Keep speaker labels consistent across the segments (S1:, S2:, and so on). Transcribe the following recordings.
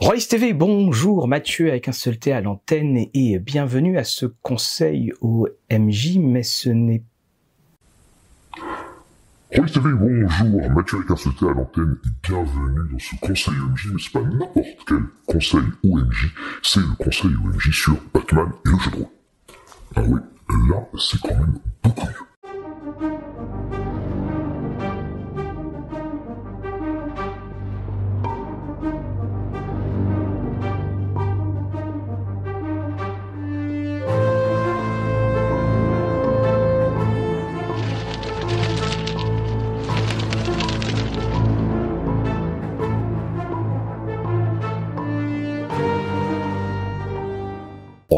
S1: Royce TV, bonjour, Mathieu avec un seul T à l'antenne et bienvenue à ce conseil au MJ, mais ce n'est
S2: Royce TV, bonjour, Mathieu avec un seul T à l'antenne et bienvenue dans ce conseil OMJ, mais c'est pas n'importe quel conseil OMJ, c'est le conseil OMJ sur Batman et le jeu de rôle. Ah oui, là, c'est quand même beaucoup mieux.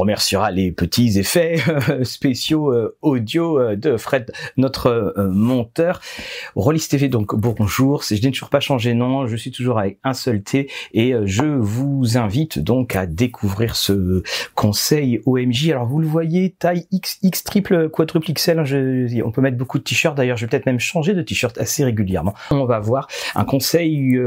S1: Remerciera les petits effets euh, spéciaux euh, audio euh, de Fred, notre monteur. Rollis TV, donc bonjour. Je n'ai toujours pas changé nom, je suis toujours avec un seul T et je vous invite donc à découvrir ce conseil OMJ. Alors vous le voyez, taille XX triple quadruple XL. Hein, on peut mettre beaucoup de t-shirts. D'ailleurs, je vais peut-être même changer de t-shirt assez régulièrement. On va voir un conseil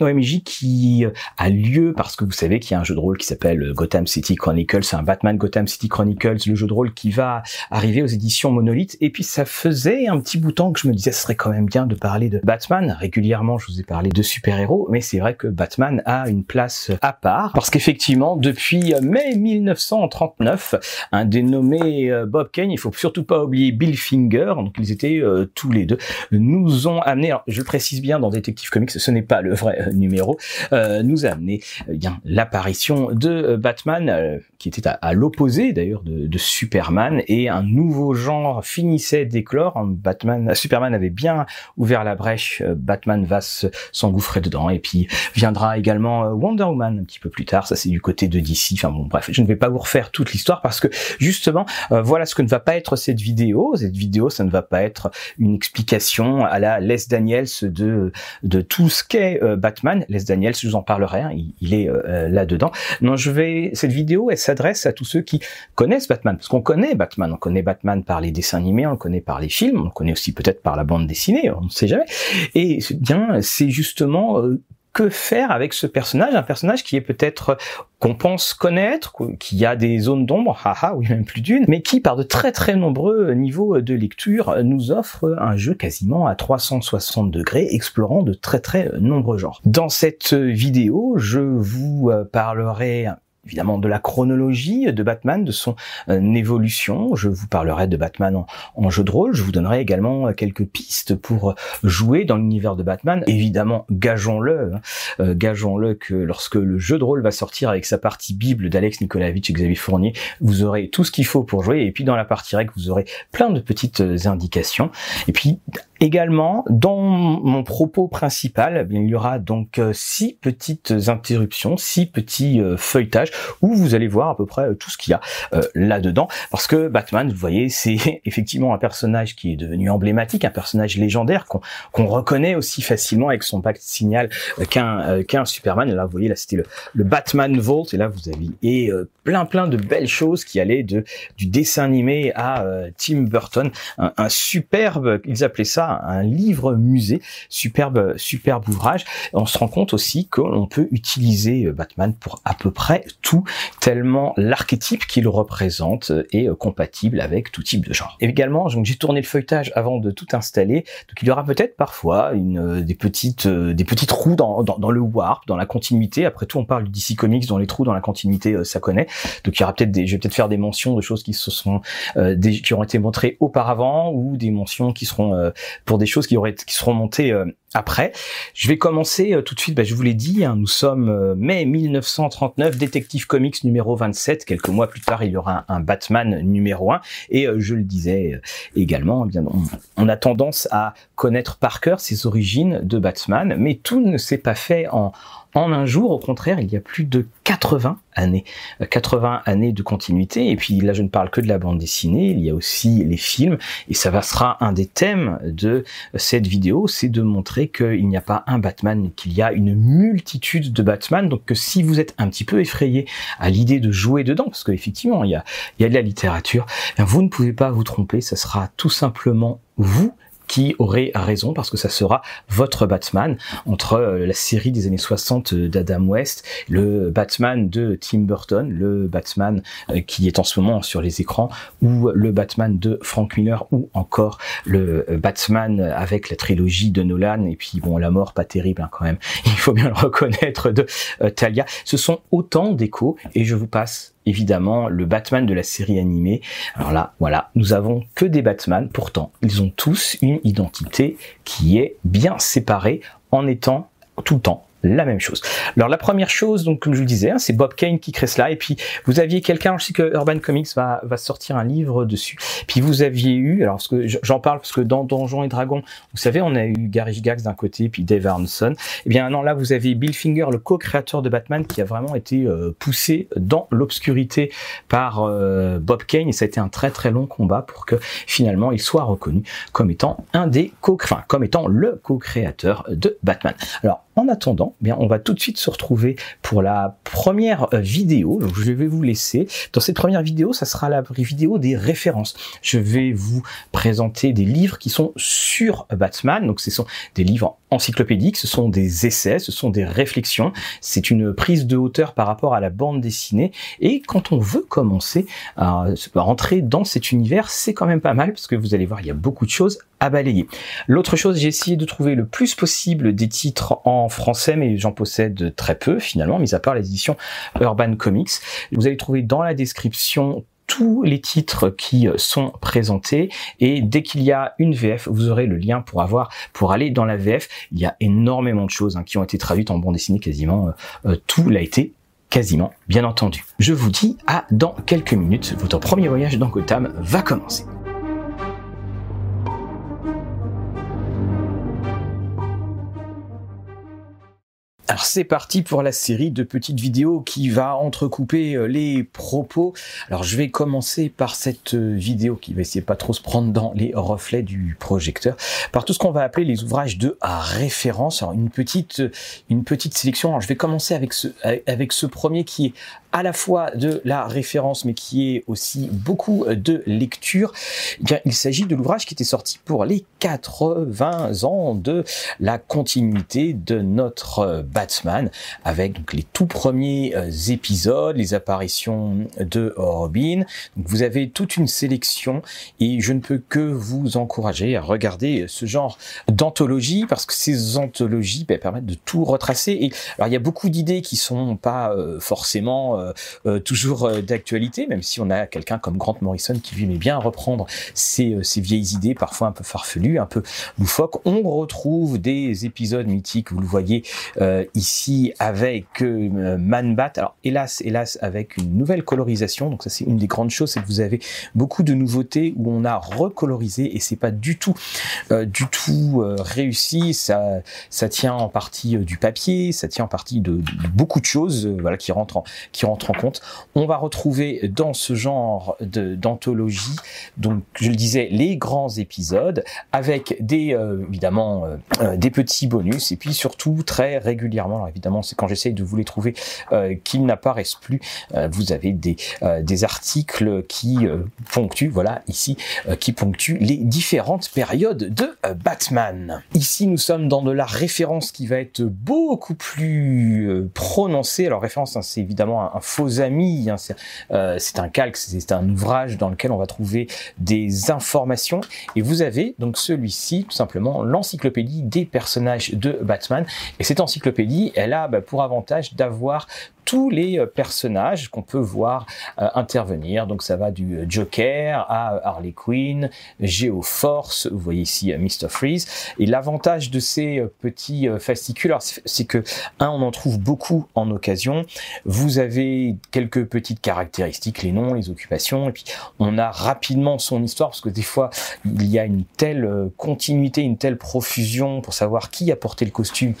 S1: OMJ qui euh, a lieu parce que vous savez qu'il y a un jeu de rôle qui s'appelle euh, Gotham City Chronicles, un Batman Gotham City Chronicles, le jeu de rôle qui va arriver aux éditions Monolith. Et puis ça faisait un petit bout de temps que je me disais ce serait quand même bien de parler de Batman. Régulièrement, je vous ai parlé de super-héros, mais c'est vrai que Batman a une place à part parce qu'effectivement, depuis mai 1939, un dénommé euh, Bob Kane, il faut surtout pas oublier Bill Finger, donc ils étaient tous les deux, nous ont amené, je le précise bien dans Detective Comics, ce n'est pas le vrai numéro, euh, nous a amené euh, bien l'apparition de euh, Batman, qui était à, l'opposé d'ailleurs de, de, Superman, et un nouveau genre finissait d'éclore. Batman, Superman avait bien ouvert la brèche, Batman va s'engouffrer dedans, et puis viendra également Wonder Woman un petit peu plus tard. Ça c'est du côté de DC. Enfin bon, bref, je ne vais pas vous refaire toute l'histoire parce que justement, voilà ce que ne va pas être cette vidéo. Cette vidéo, ça ne va pas être une explication à la Les Daniels de de tout ce qu'est Batman Les Daniels, je vous en parlerai, hein, il, est euh, là-dedans. Non, je vais cette vidéo, elle s'adresse à tous ceux qui connaissent Batman, parce qu'on connaît Batman, on connaît Batman par les dessins animés, on le connaît par les films, on le connaît aussi peut-être par la bande dessinée, on ne sait jamais. Et bien, c'est justement euh, que faire avec ce personnage, un personnage qui est peut-être qu'on pense connaître, qui a des zones d'ombre, haha, oui même plus d'une, mais qui par de très très nombreux niveaux de lecture nous offre un jeu quasiment à 360 degrés, explorant de très très nombreux genres. Dans cette vidéo, je vous parlerai évidemment de la chronologie de Batman, de son euh, évolution. Je vous parlerai de Batman en, jeu de rôle. Je vous donnerai également euh, quelques pistes pour euh, jouer dans l'univers de Batman. Évidemment, gageons-le, hein, gageons-le que lorsque le jeu de rôle va sortir avec sa partie Bible d'Alex Nikolavitch et Xavier Fournier, vous aurez tout ce qu'il faut pour jouer. Et puis dans la partie règle, vous aurez plein de petites indications. Et puis Également, dans mon propos principal, il y aura donc six petites interruptions, six petits feuilletages où vous allez voir à peu près euh, tout ce qu'il y a là-dedans. Parce que Batman, vous voyez, c'est effectivement un personnage qui est devenu emblématique, un personnage légendaire qu'on reconnaît aussi facilement avec son pacte signal qu'un qu'un Superman. Là, vous voyez, là c'était le, Batman Vault, et là vous avez et plein plein de belles choses qui allaient de du dessin animé à Tim Burton, un, un superbe, ils appelaient ça un livre musée, superbe, superbe ouvrage. On se rend compte aussi qu'on peut utiliser euh, Batman pour à peu près tout, tellement l'archétype qu'il représente est euh, compatible avec tout type de genre. Et également, j'ai tourné le feuilletage avant de tout installer, donc il y aura peut-être parfois une, euh, des petites, des pettes trous dans, dans, le warp, dans la continuité. Après tout, on parle du DC Comics, dont les trous dans la continuité, ça connaît. Donc il y aura peut-être je vais peut-être faire des mentions de choses qui se sont, des, qui ont été montrées auparavant ou des mentions qui seront pour des choses qui auraient qui seront montées euh, après. Je vais commencer euh, tout de suite, bah, je vous l'ai dit, hein, nous sommes euh, mai 1939, Détective Comics numéro 27. Quelques mois plus tard, il y aura un, Batman numéro 1. Et je le disais également, eh bien, on, on, a tendance à connaître par cœur ses origines de Batman, mais tout ne s'est pas fait en en un jour, au contraire, il y a plus de 80 années, 80 euh, années de continuité. Et puis là, je ne parle que de la bande dessinée, il y a aussi les films, et ça va sera un des thèmes de cette vidéo, c'est de montrer qu'il n'y a pas un Batman, qu'il y a une multitude de Batman. Donc que si vous êtes un petit peu effrayé à l'idée de jouer dedans, parce qu'effectivement, il y a, il y a de la littérature, eh vous ne pouvez pas vous tromper, ça sera tout simplement vous qui aurait raison parce que ça sera votre Batman entre euh, la série des années 60 d'Adam West, le Batman de Tim Burton, le Batman euh, qui est en ce moment sur les écrans ou le Batman de Frank Miller ou encore le euh, Batman avec la trilogie de Nolan et puis bon la mort pas terrible hein, quand même, il faut bien le reconnaître de Talia. Ce sont autant d'échos et je vous passe évidemment le Batman de la série animée. Alors là, voilà, nous avons que des Batman, pourtant ils ont tous une identité qui est bien séparée en étant tout le temps la même chose. Alors la première chose, donc comme je vous le disais, hein, c'est Bob Kane qui crée cela. Et puis vous aviez quelqu'un, je sais que Urban Comics va, va sortir un livre dessus. Puis vous aviez eu, alors j'en parle parce que dans Donjons et Dragons, vous savez, on a eu Gary Gax d'un côté, puis Dave Arneson. Et eh bien non, là vous avez Bill Finger, le co-créateur de Batman, qui a vraiment été euh, poussé dans l'obscurité par euh, Bob Kane. Et ça a été un très très long combat pour que finalement il soit reconnu comme étant un des co, enfin comme étant le co-créateur de Batman. Alors en attendant, eh bien, on va tout de suite se retrouver pour la première euh, vidéo. Donc, je vais vous laisser. Dans cette première vidéo, ça sera la vidéo des références. Je vais vous présenter des livres qui sont sur Batman. Donc, ce sont des livres encyclopédiques, ce sont des essais, ce sont des réflexions. C'est une prise de hauteur par rapport à la bande dessinée. Et quand on veut commencer à rentrer dans cet univers, c'est quand même pas mal parce que vous allez voir, il y a beaucoup de choses à balayer. L'autre chose, j'ai essayé de trouver le plus possible des titres en français, mais j'en possède très peu finalement, mis à part les éditions Urban Comics. Vous allez trouver dans la description tous les titres qui sont présentés et dès qu'il y a une VF, vous aurez le lien pour avoir pour aller dans la VF. Il y a énormément de choses hein, qui ont été traduites en bande dessinée quasiment euh, euh, tout l'a été quasiment bien entendu. Je vous dis à dans quelques minutes, votre premier voyage dans Gotham va commencer. Alors c'est parti pour la série de petites vidéos qui va entrecouper euh, les propos. Alors je vais commencer par cette euh, vidéo qui va essayer pas trop se prendre dans les reflets du projecteur, par tout ce qu'on va appeler les ouvrages de référence. Alors une petite une petite sélection. Alors je vais commencer avec ce avec ce premier qui est à la fois de la référence mais qui est aussi beaucoup de lecture. Eh bien, il s'agit de l'ouvrage qui était sorti pour les 80 ans de la continuité de notre Batman avec donc les tout premiers euh, épisodes, les apparitions de Robin. Donc, vous avez toute une sélection et je ne peux que vous encourager à regarder ce genre d'anthologie parce que ces anthologies ben, permettent de tout retracer. Et alors il y a beaucoup d'idées qui sont pas euh, forcément euh, toujours d'actualité, même si on a quelqu'un comme Grant Morrison qui lui met bien à reprendre ces, ces vieilles idées, parfois un peu farfelues, un peu loufoques. On retrouve des épisodes mythiques, vous le voyez ici avec euh, Manbat. Alors hélas, hélas, avec une nouvelle colorisation. Donc ça c'est une des grandes choses, c'est que vous avez beaucoup de nouveautés où on a recolorisé et c'est pas du tout, euh, du tout euh, réussi. Ça, ça tient en partie du papier, ça tient en partie de, beaucoup de choses, voilà, qui rentrent en, qui rentrent en compte. On va retrouver dans ce genre d'anthologie, donc je le disais, les grands épisodes avec des évidemment des petits bonus et puis surtout très régulièrement alors évidemment, c'est quand j'essaye de vous les trouver euh, qu'ils n'apparaissent plus. Euh, vous avez des, euh, des articles qui ponctuent, voilà, ici, qui ponctuent les différentes périodes de Batman. Ici, nous sommes dans de la référence qui va être beaucoup plus prononcée. Alors référence, hein, c'est évidemment un, faux ami, hein, c'est un calque, c'est un ouvrage dans lequel on va trouver des informations. Et vous avez donc celui-ci, tout simplement, l'encyclopédie des personnages de Batman. Et cette encyclopédie elle a bah, pour avantage d'avoir tous les euh, personnages qu'on peut voir euh, intervenir. Donc ça va du euh, Joker à Harley Quinn, Geoforce, vous voyez ici Mr. Freeze. Et l'avantage de ces petits fascicules, c'est que, un, on en trouve beaucoup en occasion. Vous avez quelques petites caractéristiques, les noms, les occupations, et puis on a rapidement son histoire, parce que des fois, il y a une telle continuité, une telle profusion pour savoir qui a porté le costume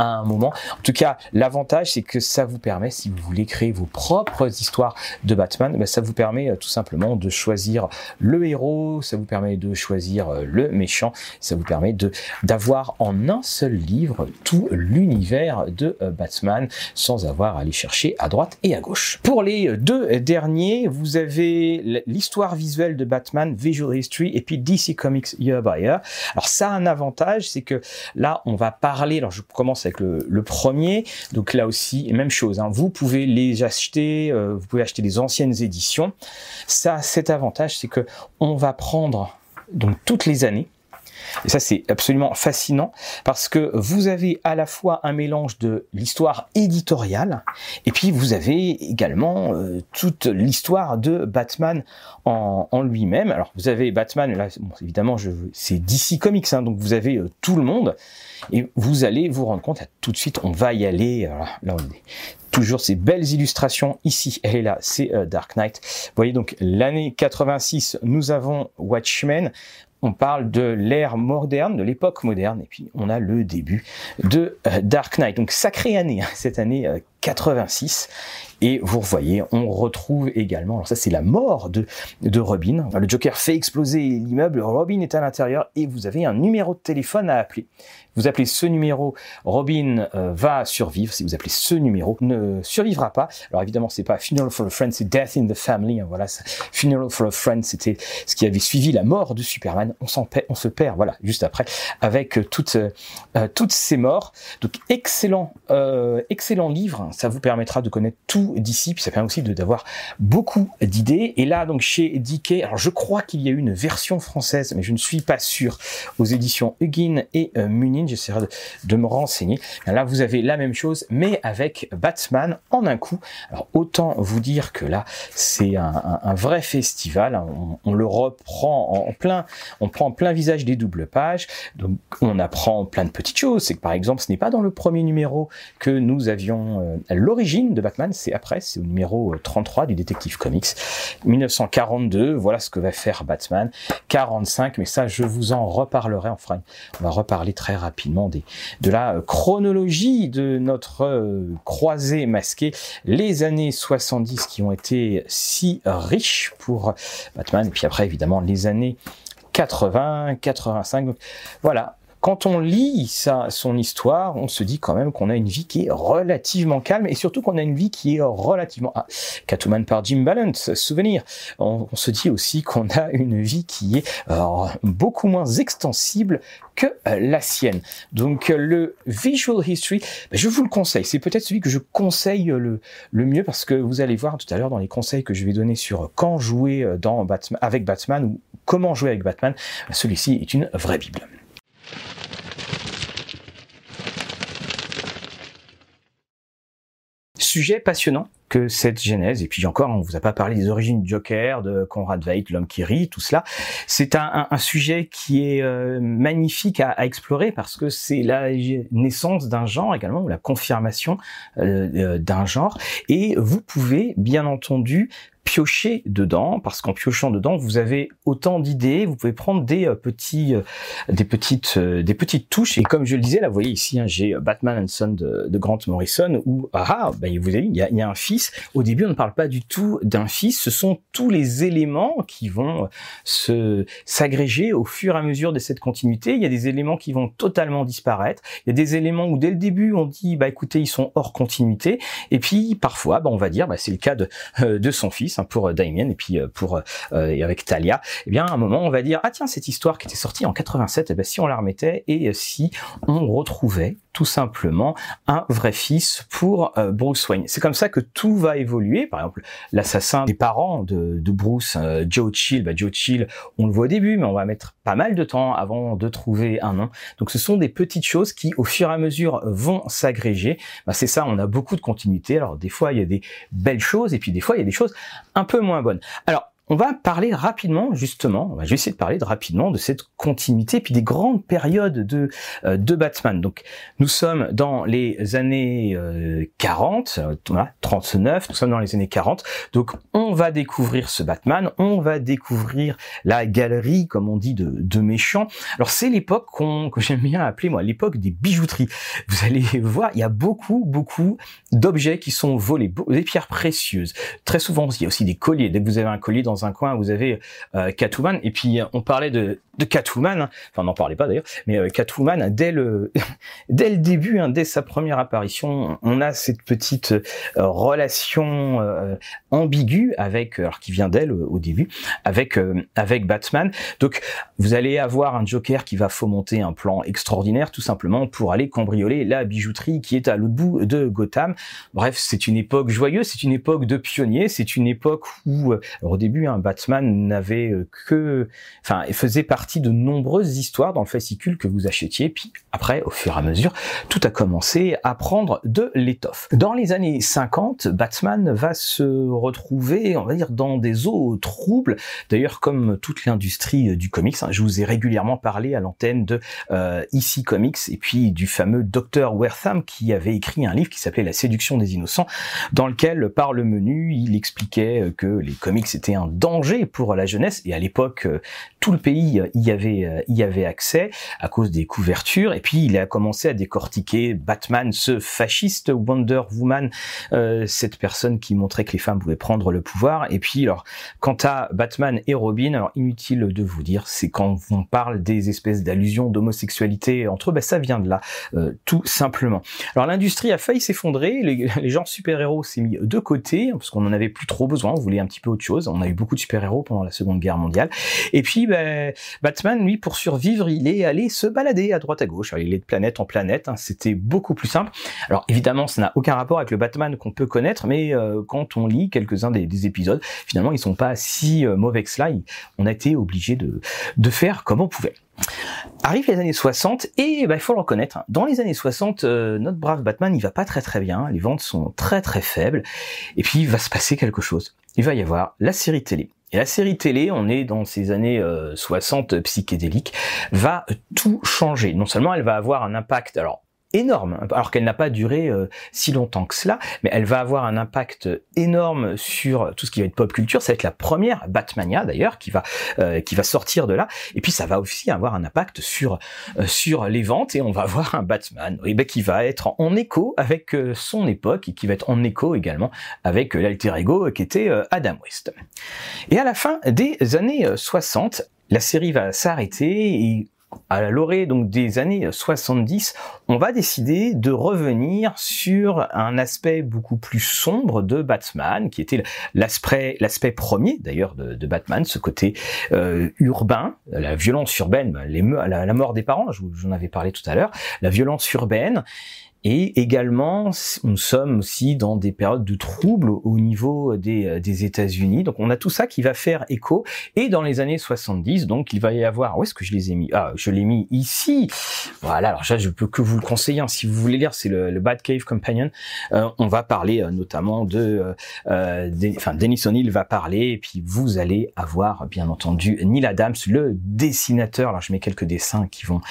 S1: à un moment. En tout cas, l'avantage, c'est que ça vous permet si vous voulez créer vos propres histoires de Batman, bah, ça vous permet tout simplement de choisir le héros, ça vous permet de choisir le méchant, ça vous permet d'avoir en un seul livre tout l'univers de Batman sans avoir à aller chercher à droite et à gauche. Pour les deux derniers, vous avez l'histoire visuelle de Batman, Visual History, et puis DC Comics Year by Year. Alors ça a un avantage, c'est que là, on va parler, alors je commence avec le, premier, donc là aussi, même chose, hein, pouvez les acheter, euh, vous pouvez acheter les anciennes éditions. Ça, cet avantage, c'est que on va prendre donc toutes les années, et ça, c'est absolument fascinant parce que vous avez à la fois un mélange de l'histoire éditoriale et puis vous avez également euh, toute l'histoire de Batman en, lui-même. Alors, vous avez Batman, là, bon, évidemment, c'est DC Comics, hein, donc vous avez euh, tout le monde et vous allez vous rendre compte, tout de suite, on va y aller. là, on est toujours ces belles illustrations ici et là, c'est euh, Dark Knight. Vous voyez donc l'année 86, nous avons Watchmen on parle de l'ère moderne, de l'époque moderne, et puis on a le début de euh, Dark Knight. Donc sacrée année, hein, cette année 86. Euh, et vous voyez, on retrouve également, alors ça c'est la mort de, de Robin. Le Joker fait exploser l'immeuble, Robin est à l'intérieur et vous avez un numéro de téléphone à appeler. Vous appelez ce numéro, Robin euh, va survivre. Si vous appelez ce numéro, ne survivra pas. Alors évidemment, c'est pas Funeral for a Friend, c'est Death in the Family. Hein, voilà, Funeral for a Friend, c'était ce qui avait suivi la mort de Superman. On s'en on se perd, voilà, juste après, avec euh, toutes euh, toutes ces morts. Donc excellent, excellent livre. Ça vous permettra de connaître tout d'ici, puis ça permet aussi d'avoir beaucoup d'idées. Et là, donc chez DK, alors je crois qu'il y a une version française, mais je ne suis pas sûr, aux éditions Huggin et Munich j'essaierai de, me renseigner. Là, vous avez la même chose, mais avec Batman en un coup. Alors, autant vous dire que là, c'est un, vrai festival. On, le reprend en plein, on prend plein visage des doubles pages. Donc, on apprend plein de petites choses. C'est que, par exemple, ce n'est pas dans le premier numéro que nous avions euh, l'origine de Batman. C'est après, c'est au numéro 33 euh, du Détective Comics. 1942, voilà ce que va faire Batman. 45, mais ça, je vous en reparlerai. Enfin, on va reparler très rapidement des, de la chronologie de notre euh, croisée masquée, les années 70 qui ont été si riches pour Batman, et puis après évidemment les années 80, 85. voilà, quand on lit sa, son histoire, on se dit quand même qu'on a une vie qui est relativement calme et surtout qu'on a une vie qui est relativement... Ah, Catwoman par Jim Balance, souvenir. On, se dit aussi qu'on a une vie qui est euh, beaucoup moins extensible que euh, la sienne. Donc euh, le Visual History, ben, je vous le conseille. C'est peut-être celui que je conseille le, le mieux parce que vous allez voir tout à l'heure dans les conseils que je vais donner sur quand jouer dans Batman, avec Batman ou comment jouer avec Batman, celui-ci est une vraie Bible. Sujet passionnant que cette genèse. Et puis encore, on vous a pas parlé des origines du Joker, de Conrad Veidt, l'homme qui rit, tout cela. C'est un, sujet qui est euh, magnifique à, à, explorer parce que c'est la naissance d'un genre également, ou la confirmation euh, euh, d'un genre. Et vous pouvez, bien entendu, piocher dedans parce qu'en piochant dedans vous avez autant d'idées vous pouvez prendre des euh, petits euh, des petites euh, des petites touches. Et comme je le disais là vous voyez ici hein, j'ai Batman and Son de, Grant Morrison où ah ben vous avez il y a, y a un fils. Au début on ne parle pas du tout d'un fils. Ce sont tous les éléments qui vont se s'agréger au fur et à mesure de cette continuité. Il y a des éléments qui vont totalement disparaître. Il y a des éléments où dès le début on dit bah écoutez ils sont hors continuité. Et puis parfois bah, on va dire bah, c'est le cas de de son fils Hein, pour euh, Damien et puis euh, pour euh, et avec Talia, eh bien à un moment on va dire ah tiens cette histoire qui était sortie en 87, eh bien, si on la remettait et si on retrouvait tout simplement un vrai fils pour Bruce Wayne. C'est comme ça que tout va évoluer. Par exemple, l'assassin des parents de, de Bruce, Joe Chill, bah, Joe Chill, on le voit au début, mais on va mettre pas mal de temps avant de trouver un nom. Donc ce sont des petites choses qui, au fur et à mesure, vont s'agréger. Bah, c'est ça, on a beaucoup de continuité. Alors des fois, il y a des belles choses, et puis des fois, il y a des choses un peu moins bonnes. Alors, on va parler rapidement, justement, je vais essayer de parler de, rapidement de cette continuité, puis des grandes périodes de, euh, Batman. Donc, nous sommes dans les années 40, euh, 39, nous sommes dans les années 40, donc on va découvrir ce Batman, on va découvrir la galerie, comme on dit, de, de méchants. Alors, c'est l'époque qu'on, que j'aime bien appeler, moi, l'époque des bijouteries. Vous allez voir, il y a beaucoup, beaucoup d'objets qui sont volés, des pierres précieuses. Très souvent, il y a aussi des colliers. Dès que vous avez un collier dans un coin, vous avez euh, Catwoman. Et puis, on parlait de, Catwoman, hein. enfin, n'en parlait pas d'ailleurs, mais euh, Catwoman, dès le, dès le début, hein, dès sa première apparition, on a cette petite euh, relation ambiguë avec, alors qui vient d'elle au début, avec, avec Batman. Donc, vous allez avoir un Joker qui va fomenter un plan extraordinaire, tout simplement pour aller cambrioler la bijouterie qui est à l'autre bout de Gotham. Bref, c'est une époque joyeuse, c'est une époque de pionniers, c'est une époque où, euh, au début, Batman n'avait euh, que, enfin, faisait partie de nombreuses histoires dans le fascicule que vous achetiez, puis après, au fur et à mesure, tout a commencé à prendre de l'étoffe. Dans les années 50, Batman va se retrouver, on va dire, dans des eaux troubles. D'ailleurs, comme toute l'industrie du comics, hein, je vous ai régulièrement parlé à l'antenne de euh, IC Comics et puis du fameux Dr. Wertham qui avait écrit un livre qui s'appelait La séduction des innocents, dans lequel, par le menu, il expliquait euh, que les comics étaient un danger pour la jeunesse, et à l'époque, euh, tout le pays y avait, euh, y avait accès à cause des couvertures, et puis il a commencé à décortiquer Batman, ce fasciste, Wonder Woman, cette personne qui montrait que les femmes pouvaient prendre le pouvoir, et puis alors, quant à Batman et Robin, alors inutile de vous dire, c'est quand on parle des espèces d'allusions d'homosexualité entre eux, ben ça vient de là, tout simplement. Alors l'industrie a failli s'effondrer, les, les genres super-héros s'est mis de côté, parce qu'on en avait plus trop besoin, on voulait un petit peu autre chose, on a eu beaucoup de super-héros pendant la Seconde Guerre mondiale, et puis ben, Batman, lui, pour survivre, il est allé se balader à droite à gauche, il est de planète en planète, hein, c'était beaucoup plus simple. Alors évidemment, ça n'a aucun rapport avec le Batman qu'on peut connaître, mais euh, quand on lit quelques-uns des, épisodes, finalement, ils sont pas si euh, mauvais que cela, on a été obligé de faire comme on pouvait. Arrive les années 60 et bah, il faut le reconnaître, hein. dans les années 60, euh, notre brave Batman il va pas très très bien, les ventes sont très très faibles et puis il va se passer quelque chose. Il va y avoir la série télé. Et la série télé, on est dans ces années 60 euh, psychédéliques, va tout changer. Non seulement elle va avoir un impact, alors énorme, alors qu'elle n'a pas duré euh, si longtemps que cela, mais elle va avoir un impact énorme sur tout ce qui va être pop culture. Ça va être la première Batmania d'ailleurs qui va euh, qui va sortir de là, et puis ça va aussi avoir un impact sur euh, sur les ventes et on va avoir un Batman et ben, qui va être en écho avec son époque et qui va être en écho également avec l'alter ego qui était Adam West. Et à la fin des années 60, la série va s'arrêter et à l'orée donc des années 70, on va décider de revenir sur un aspect beaucoup plus sombre de Batman, qui était l'aspect premier d'ailleurs de, Batman, ce côté euh, urbain, la violence urbaine, la, la mort des parents, j'en avais parlé tout à l'heure, la violence urbaine et également, nous sommes aussi dans des périodes de troubles au niveau des, euh, des États-Unis. Donc, on a tout ça qui va faire écho. Et dans les années 70, donc, il va y avoir... Où est-ce que je les ai mis? Ah, je l'ai mis ici. Voilà, alors ça, je peux que vous le conseiller. Hein. Si vous voulez lire, c'est le, le Bad Cave Companion. Euh, on va parler euh, notamment de... Euh, enfin, Dennis O'Neill va parler. Et puis, vous allez avoir, bien entendu, Neil Adams, le dessinateur. Alors, je mets quelques dessins qui vont,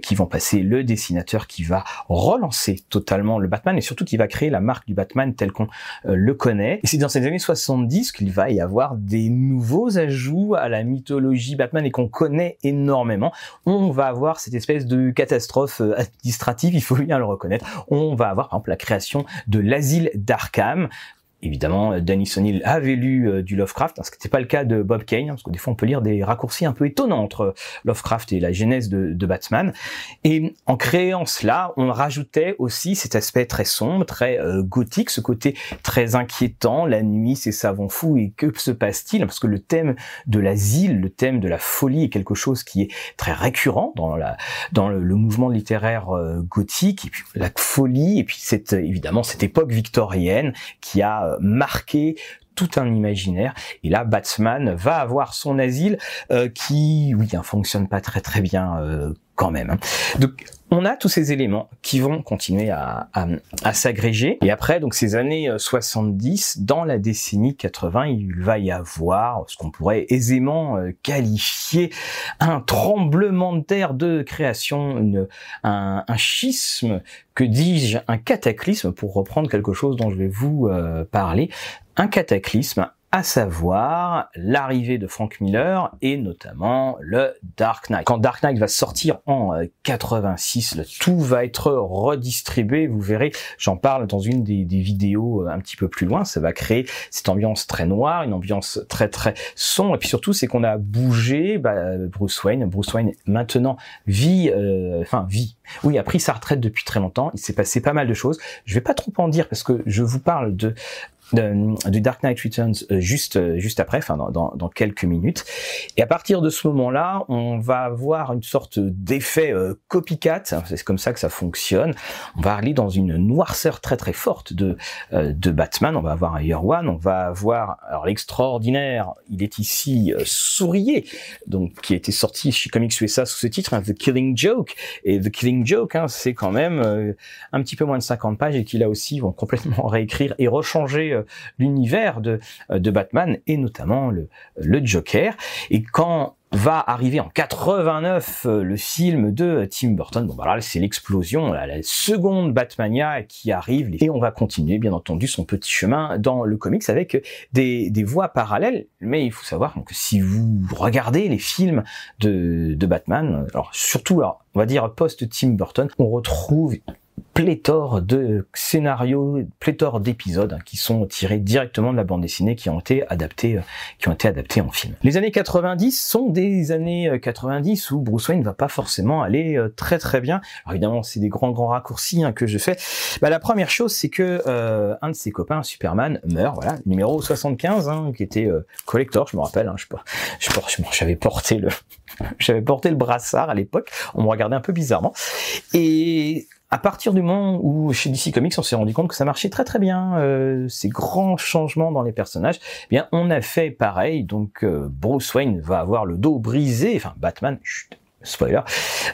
S1: qui vont passer. Le dessinateur qui va relancer c'est totalement le Batman et surtout qu'il va créer la marque du Batman tel qu'on euh, le connaît. Et c'est dans ces années 70 qu'il va y avoir des nouveaux ajouts à la mythologie Batman et qu'on connaît énormément. On va avoir cette espèce de catastrophe euh, administrative, il faut bien le reconnaître. On va avoir par exemple la création de l'asile d'Arkham évidemment, Danny O'Neill avait lu euh, du Lovecraft, hein, ce qui n'était pas le cas de Bob Kane, hein, parce que des fois on peut lire des raccourcis un peu étonnants entre Lovecraft et la genèse de, de, Batman. Et en créant cela, on rajoutait aussi cet aspect très sombre, très euh, gothique, ce côté très inquiétant, la nuit, ces savants fous, et que se passe-t-il? Parce que le thème de l'asile, le thème de la folie est quelque chose qui est très récurrent dans, la, dans le, mouvement littéraire euh, gothique, et puis la folie, et puis cette, évidemment cette époque victorienne qui a marqué tout un imaginaire. Et là, Batman va avoir son asile euh, qui, oui, hein, fonctionne pas très très bien euh, même. Hein. Donc on a tous ces éléments qui vont continuer à, s'agréger. Et après, donc ces années 70, euh, dans la décennie 80, il va y avoir ce qu'on pourrait aisément euh, qualifier un tremblement de terre de création, un, schisme, que dis-je, un cataclysme, pour reprendre quelque chose dont je vais vous euh, parler, un cataclysme à savoir l'arrivée de Frank Miller et notamment le Dark Knight. Quand Dark Knight va sortir en 86, euh, tout va être redistribué, vous verrez, j'en parle dans une des, vidéos euh, un petit peu plus loin, ça va créer cette ambiance très noire, une ambiance très très sombre, et puis surtout c'est qu'on a bougé bah, Bruce Wayne, Bruce Wayne maintenant vit, euh, enfin vit, oui, a pris sa retraite depuis très longtemps, il s'est passé pas mal de choses, je vais pas trop en dire parce que je vous parle de du Dark Knight Returns euh, juste euh, juste après, enfin dans, dans, dans, quelques minutes. Et à partir de ce moment-là, on va avoir une sorte d'effet euh, copycat. C'est comme ça que ça fonctionne. On va aller dans une noirceur très très forte de de Batman. On va avoir un Year One. On va avoir alors l'extraordinaire. Il est ici sourier, donc qui a été sorti chez Comics USA sous ce titre, hein, The Killing Joke. Et The Killing Joke, hein, c'est quand même un petit peu moins de 50 pages et qui là aussi vont complètement réécrire et rechanger l'univers de, de Batman et notamment le, le Joker. Et quand va arriver en 89 euh, le film de Tim Burton. Bon, voilà, c'est l'explosion, la seconde Batmania qui arrive et on va continuer, bien entendu, son petit chemin dans le comics avec des, des voies parallèles. Mais il faut savoir que si vous regardez les films de, de Batman, alors surtout, alors, on va dire post Tim Burton, on retrouve pléthore de scénarios, pléthore d'épisodes hein, qui sont tirés directement de la bande dessinée, qui ont été adaptés, euh, qui ont été adaptés en film. Les années 90 sont des années 90 euh, où Bruce Wayne ne va pas forcément aller euh, très très bien. Alors évidemment, c'est des grands grands raccourcis hein, que je fais. Bah, la première chose, c'est que un de ses copains, Superman, meurt. Voilà, numéro 75, hein, qui était collector, je me rappelle. Hein, je, je, je, j'avais porté le, j'avais porté le brassard à l'époque. On me regardait un peu bizarrement. Et à partir du moment où chez DC Comics on s'est rendu compte que ça marchait très très bien, euh, ces grands changements dans les personnages, eh bien on a fait pareil. Donc euh, Bruce Wayne va avoir le dos brisé, enfin Batman, chut, spoiler,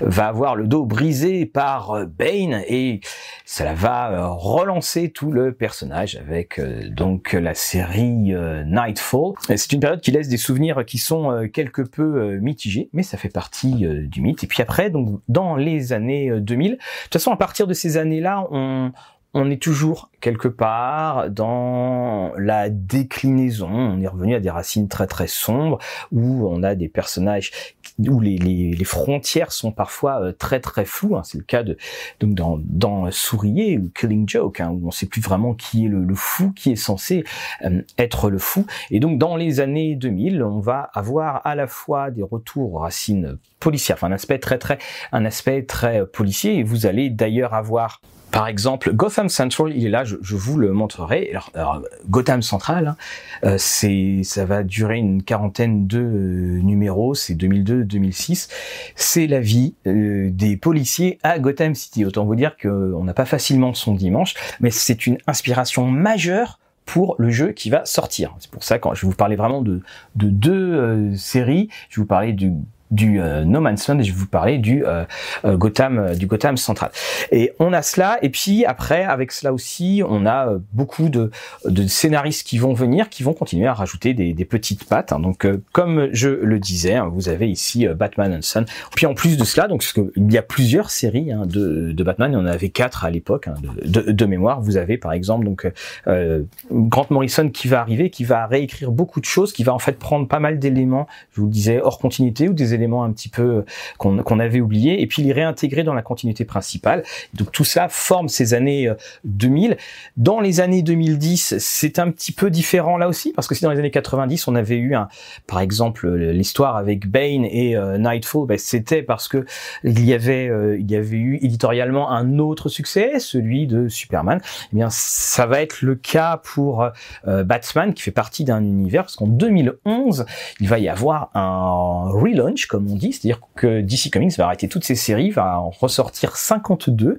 S1: va avoir le dos brisé par euh, Bane et ça va euh, relancer tout le personnage avec euh, donc la série Nightfall. C'est une période qui laisse des souvenirs qui sont quelque peu mitigés, mais ça fait partie du mythe. Et puis après, donc dans les années 2000, de toute façon à partir de ces années-là, on on est toujours quelque part dans la déclinaison. On est revenu à des racines très très sombres où on a des personnages où les, les, frontières sont parfois euh, très très floues. Hein. C'est le cas de donc dans, dans Sourier ou Killing Joke hein, où on ne sait plus vraiment qui est le, fou, qui est censé euh, être le fou. Et donc dans les années 2000, on va avoir à la fois des retours aux racines policières, enfin un aspect très très un aspect très policier. Et vous allez d'ailleurs avoir par exemple, Gotham Central, il est là, je, vous le montrerai. Alors, Gotham Central, hein, euh, ça va durer une quarantaine de euh, numéros, c'est 2002-2006. C'est la vie euh, des policiers à Gotham City. Autant vous dire qu'on n'a pas facilement son dimanche, mais c'est une inspiration majeure pour le jeu qui va sortir. C'est pour ça quand je vais vous parler vraiment de, de deux séries, je vais vous parler du du euh, No Man's Land et je vais vous parler du euh, euh, Gotham du Gotham central. Et on a cela et puis après avec cela aussi on a beaucoup de, de scénaristes qui vont venir qui vont continuer à rajouter des, des petites pattes. Hein. Donc comme je le disais, hein, vous avez ici Batman and Son. Puis en plus de cela, donc il y a plusieurs séries hein, de, de Batman, il y en avait quatre à l'époque hein, de, de, de, mémoire. Vous avez par exemple donc Grant Morrison qui va arriver, qui va réécrire beaucoup de choses, qui va en fait prendre pas mal d'éléments, je vous le disais, hors continuité ou des éléments un petit peu qu'on avait oubliés, et puis les réintégrer dans la continuité principale. Donc tout ça forme ces années 2000. Euh, dans les années 2010, c'est un petit peu différent là aussi, parce que si dans les années 90, on avait eu, un, par exemple, l'histoire avec Bane et euh, Nightfall, ben, c'était parce que il y avait, euh, il y avait eu éditorialement un autre succès, celui de Superman. Eh bien, ça va être le cas pour Batman, qui fait partie d'un univers, parce qu'en 2011, il va y avoir un relaunch, comme on dit, c'est-à-dire que DC Comics va arrêter toutes ses séries, va en ressortir 52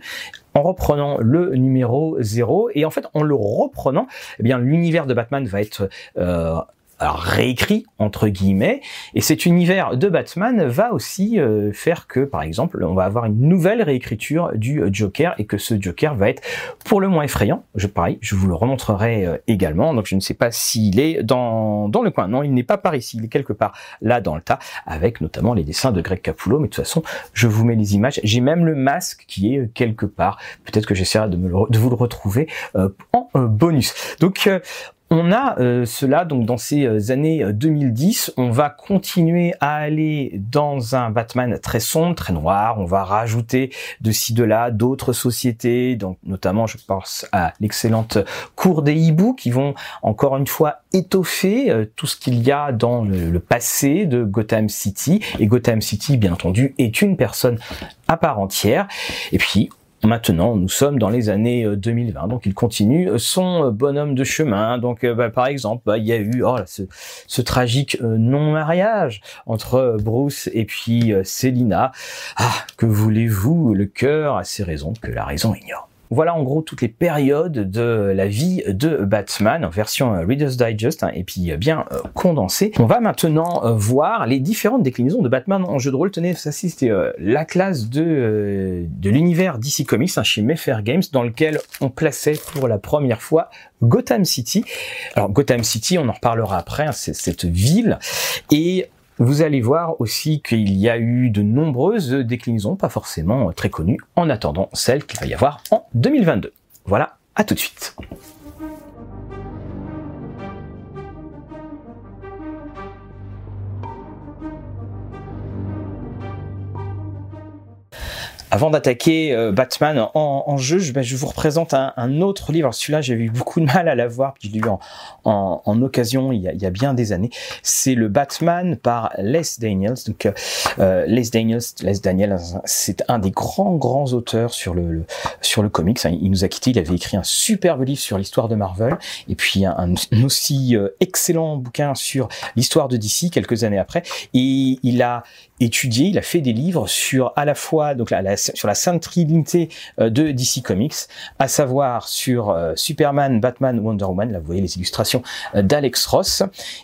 S1: en reprenant le numéro 0 et en fait en le reprenant, eh bien l'univers de Batman va être euh, alors réécrit entre guillemets et cet univers de Batman va aussi euh, faire que par exemple on va avoir une nouvelle réécriture du Joker et que ce Joker va être pour le moins effrayant. Je pareil je vous le remontrerai euh, également. Donc je ne sais pas s'il est dans, dans le coin. Non il n'est pas par ici. Il est quelque part là dans le tas avec notamment les dessins de Greg Capullo. Mais de toute façon je vous mets les images. J'ai même le masque qui est quelque part. Peut-être que j'essaierai de, me de vous le retrouver euh, en bonus. Donc on a euh, cela donc dans ces euh, années 2010, euh, on va continuer à aller dans un Batman très sombre, très noir, on va rajouter de ci de là d'autres sociétés, donc notamment je pense à l'excellente cour des hiboux qui vont encore une fois étoffer tout ce qu'il y a dans le passé de Gotham City. Et Gotham City bien entendu est une personne à part entière. Et puis Maintenant, nous sommes dans les années 2020, euh, donc il continue son euh, bonhomme de chemin. Donc, euh, bah, par exemple, bah, il y a eu oh, ce, tragique non-mariage entre Bruce et puis Selina. Ah, que voulez-vous? Le cœur a ses raisons que la raison ignore. Voilà en gros toutes les périodes de la vie de Batman en version euh, Reader's Digest hein, et puis euh, bien euh, condensée. On va maintenant voir les différentes déclinaisons de Batman en jeu de rôle. Tenez, ça c'était la classe de, de l'univers DC Comics hein, chez Mayfair Games dans lequel on plaçait pour la première fois Gotham City. Alors Gotham City, on en reparlera après, hein, c'est cette ville et vous allez voir aussi qu'il y a eu de nombreuses déclinaisons, pas forcément très connues, en attendant celle qu'il va y avoir en 2022. Voilà, à tout de suite. Avant d'attaquer euh, Batman en, jeu, je, ben, je, vous représente un, autre livre. Celui-là, j'ai eu beaucoup de mal à l'avoir, puis je l'ai lu en, en, occasion il y, a, bien des années. C'est le Batman par Les Daniels. Donc, euh, Les Daniels, Les Daniels, c'est un des grands grands auteurs sur le, sur le comics. Il nous a quitté. Il avait écrit un superbe livre sur l'histoire de Marvel, et puis un, aussi euh, excellent bouquin sur l'histoire de DC quelques années après. Et il a étudié, il a fait des livres sur à la fois donc la, sur la sainte trinité euh, de DC Comics, à savoir sur euh, Superman, Batman, Wonder Woman. Là, vous voyez les illustrations euh, d'Alex Ross,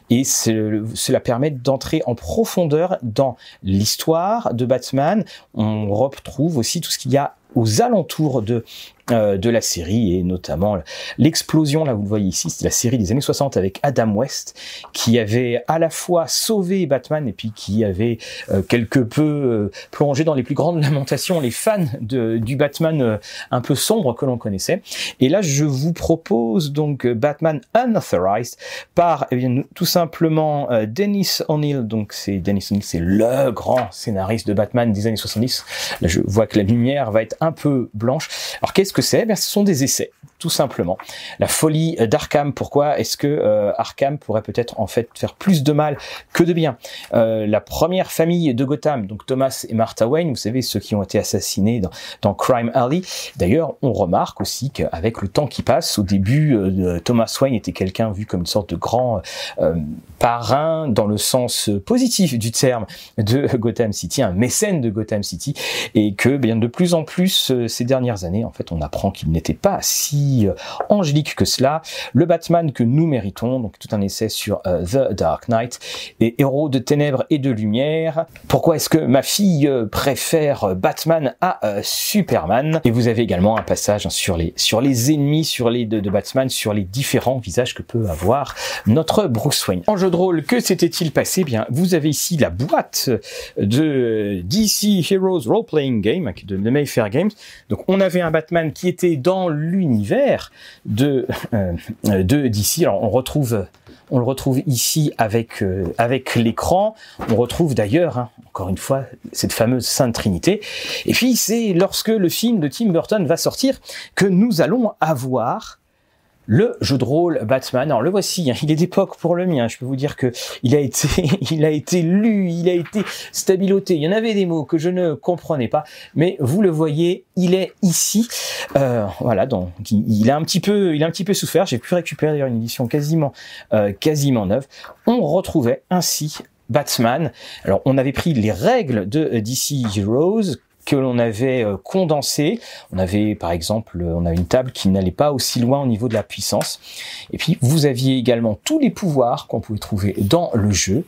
S1: et cela permet d'entrer en profondeur dans l'histoire de Batman. On retrouve aussi tout ce qu'il y a aux alentours de de la série et notamment l'explosion là vous le voyez ici c'est la série des années 60 avec Adam West qui avait à la fois sauvé Batman et puis qui avait euh, quelque peu euh, plongé dans les plus grandes lamentations les fans de, du Batman un peu sombre que l'on connaissait. Et là je vous propose donc Batman Unauthorized par eh bien, tout simplement Dennis O'Neill. Donc c'est Dennis O'Neill c'est le grand scénariste de Batman des années 70 là je vois que la lumière va être un peu blanche. Alors qu'est-ce que c'est eh Ce sont des essais, tout simplement. La folie d'Arkham, pourquoi est-ce que euh, Arkham pourrait peut-être en fait faire plus de mal que de bien? Euh, La première famille de Gotham, donc Thomas et Martha Wayne, vous savez ceux qui ont été assassinés dans, Crime Alley. D'ailleurs, on remarque aussi qu'avec le temps qui passe, au début, euh, Thomas Wayne était quelqu'un vu comme une sorte de grand parrain dans le sens positif du terme de Gotham City, un mécène de Gotham City, et que bien de plus en plus ces dernières années, en fait, on apprend qu'il n'était pas si euh, angélique que cela. Le Batman que nous méritons, donc tout un essai sur euh, The Dark Knight, et héros de ténèbres et de lumière. Pourquoi est-ce que ma fille euh, préfère Batman à Superman? Et vous avez également un passage hein, sur les sur les ennemis, sur les de, Batman, sur les différents visages que peut avoir notre Bruce Wayne. En jeu de rôle, que s'était-il passé? Eh Bien, vous avez ici la boîte de DC Heroes Role Playing Game de, de Mayfair Games. Donc, on avait un Batman qui était dans l'univers de euh, de DC. Alors on retrouve on le retrouve ici avec euh, avec l'écran. On retrouve d'ailleurs hein, encore une fois cette fameuse Sainte Trinité. Et puis c'est lorsque le film de Tim Burton va sortir que nous allons avoir le jeu de rôle Batman. Alors le voici, hein, il est d'époque pour le mien. Je peux vous dire que il a été, il a été lu, il a été stabiloté. Il y en avait des mots que je ne comprenais pas, mais vous le voyez, il est ici. Euh, voilà, donc il, a un petit peu, il a un petit peu souffert. J'ai pu récupérer une édition quasiment, euh, quasiment neuve. On retrouvait ainsi Batman. Alors on avait pris les règles de DC Heroes que l'on avait euh, condensées. On avait par exemple, on a une table qui n'allait pas aussi loin au niveau de la puissance. Et puis vous aviez également tous les pouvoirs qu'on pouvait trouver dans le jeu.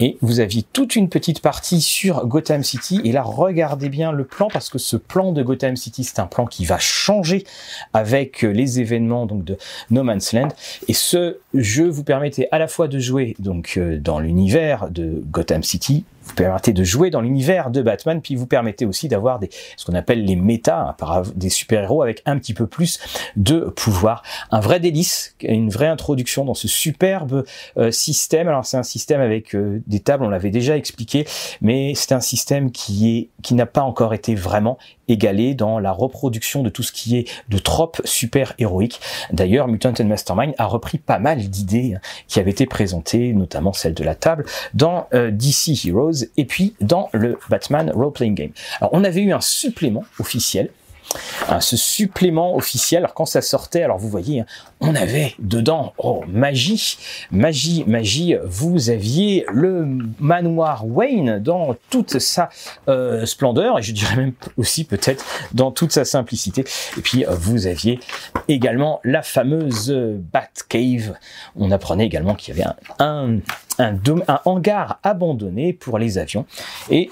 S1: Et vous aviez toute une petite partie sur Gotham City. Et là, regardez bien le plan parce que ce plan de Gotham City, c'est un plan qui va changer avec les événements donc de No Man's Land. Et ce jeu vous permettait à la fois de jouer donc euh, dans l'univers de Gotham City, vous permettez de jouer dans l'univers de Batman, puis vous permettez aussi d'avoir ce qu'on appelle les méta, des super-héros avec un petit peu plus de pouvoir. Un vrai délice, une vraie introduction dans ce superbe euh, système. Alors c'est un système avec euh, des tables, on l'avait déjà expliqué, mais c'est un système qui est qui n'a pas encore été vraiment égalé dans la reproduction de tout ce qui est de tropes super héroïques. D'ailleurs, Mutant and Mastermind a repris pas mal d'idées qui avaient été présentées, notamment celle de la table, dans euh, DC Heroes et puis dans le Batman Role Playing Game. Alors, on avait eu un supplément officiel Ce supplément officiel. Alors quand ça sortait, alors vous voyez, hein, on avait dedans, oh magie, magie, magie. Vous aviez le manoir Wayne dans toute sa euh, splendeur et je dirais même aussi peut-être dans toute sa simplicité. Et puis euh, vous aviez également la fameuse Batcave. On apprenait également qu'il y avait un hangar abandonné pour les avions et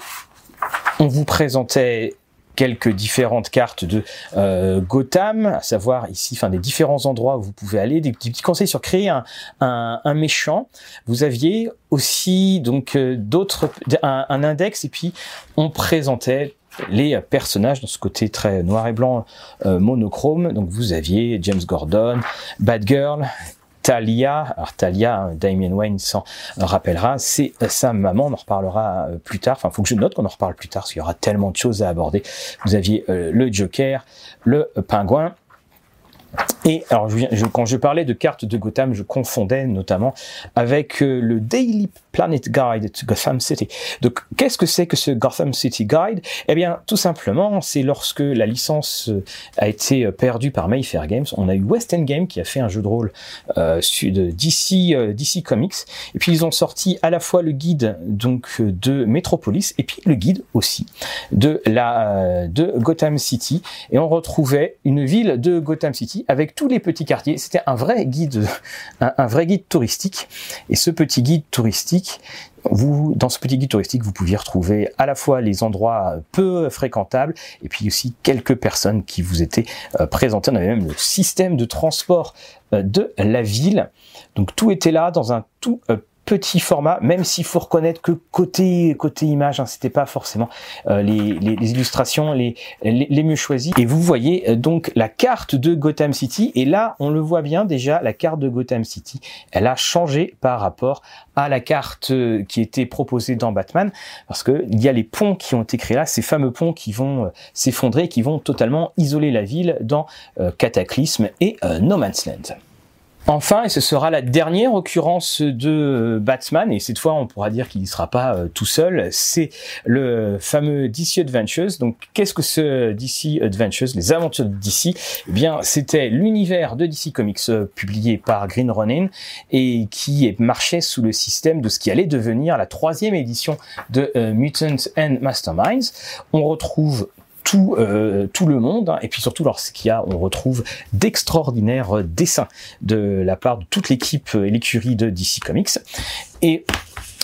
S1: on vous présentait quelques différentes cartes de euh, Gotham, à savoir ici, enfin des différents endroits où vous pouvez aller, des, petits conseils sur créer un, un, méchant. Vous aviez aussi donc euh, d'autres un, un, index et puis on présentait les personnages dans ce côté très noir et blanc euh, monochrome. Donc vous aviez James Gordon, Batgirl, Talia, alors Talia, hein, Damien Wayne s'en rappellera, c'est sa maman, on en reparlera euh, plus tard, enfin faut que je note qu'on en reparle plus tard, parce qu'il y aura tellement de choses à aborder. Vous aviez euh, le Joker, le pingouin, et alors, quand je parlais de cartes de Gotham, je confondais notamment avec euh, le Daily Planet Guide to Gotham City. Donc, qu'est-ce que c'est que ce Gotham City Guide? Eh bien, tout simplement, c'est lorsque la licence euh, a été euh, perdue par Mayfair Games, on a eu West End Game qui a fait un jeu de rôle euh, de DC, DC Comics, et puis ils ont sorti à la fois le guide donc de Metropolis et puis le guide aussi de la de Gotham City, et on retrouvait une ville de Gotham City avec tous les petits quartiers. C'était un vrai guide, un, vrai guide touristique. Et ce petit guide touristique, vous, dans ce petit guide touristique, vous pouviez retrouver à la fois les endroits peu fréquentables et puis aussi quelques personnes qui vous étaient euh, présentées. On avait même le système de transport euh, de la ville. Donc tout était là dans un tout euh, petit format, même s'il faut reconnaître que côté côté image, hein, c'était pas forcément euh, les, illustrations les, les, mieux choisies. Et vous voyez euh, donc la carte de Gotham City, et là on le voit bien déjà, la carte de Gotham City, elle a changé par rapport à la carte euh, qui était proposée dans Batman, parce que il y a les ponts qui ont été créés là, ces fameux ponts qui vont s'effondrer, qui vont totalement isoler la ville dans Cataclysme et No Man's Land. Enfin, et ce sera la dernière occurrence de Batman, et cette fois on pourra dire qu'il ne sera pas euh, tout seul, c'est le fameux DC Adventures. Donc qu'est-ce que ce DC Adventures, les aventures de DC Eh bien c'était l'univers de DC Comics euh, publié par Green Ronin et qui marchait sous le système de ce qui allait devenir la troisième édition de euh, Mutants and Masterminds. On retrouve tout, euh, tout le monde, hein, et puis surtout lorsqu'il y a, on retrouve d'extraordinaires dessins de la part de toute l'équipe et l'écurie de DC Comics. Et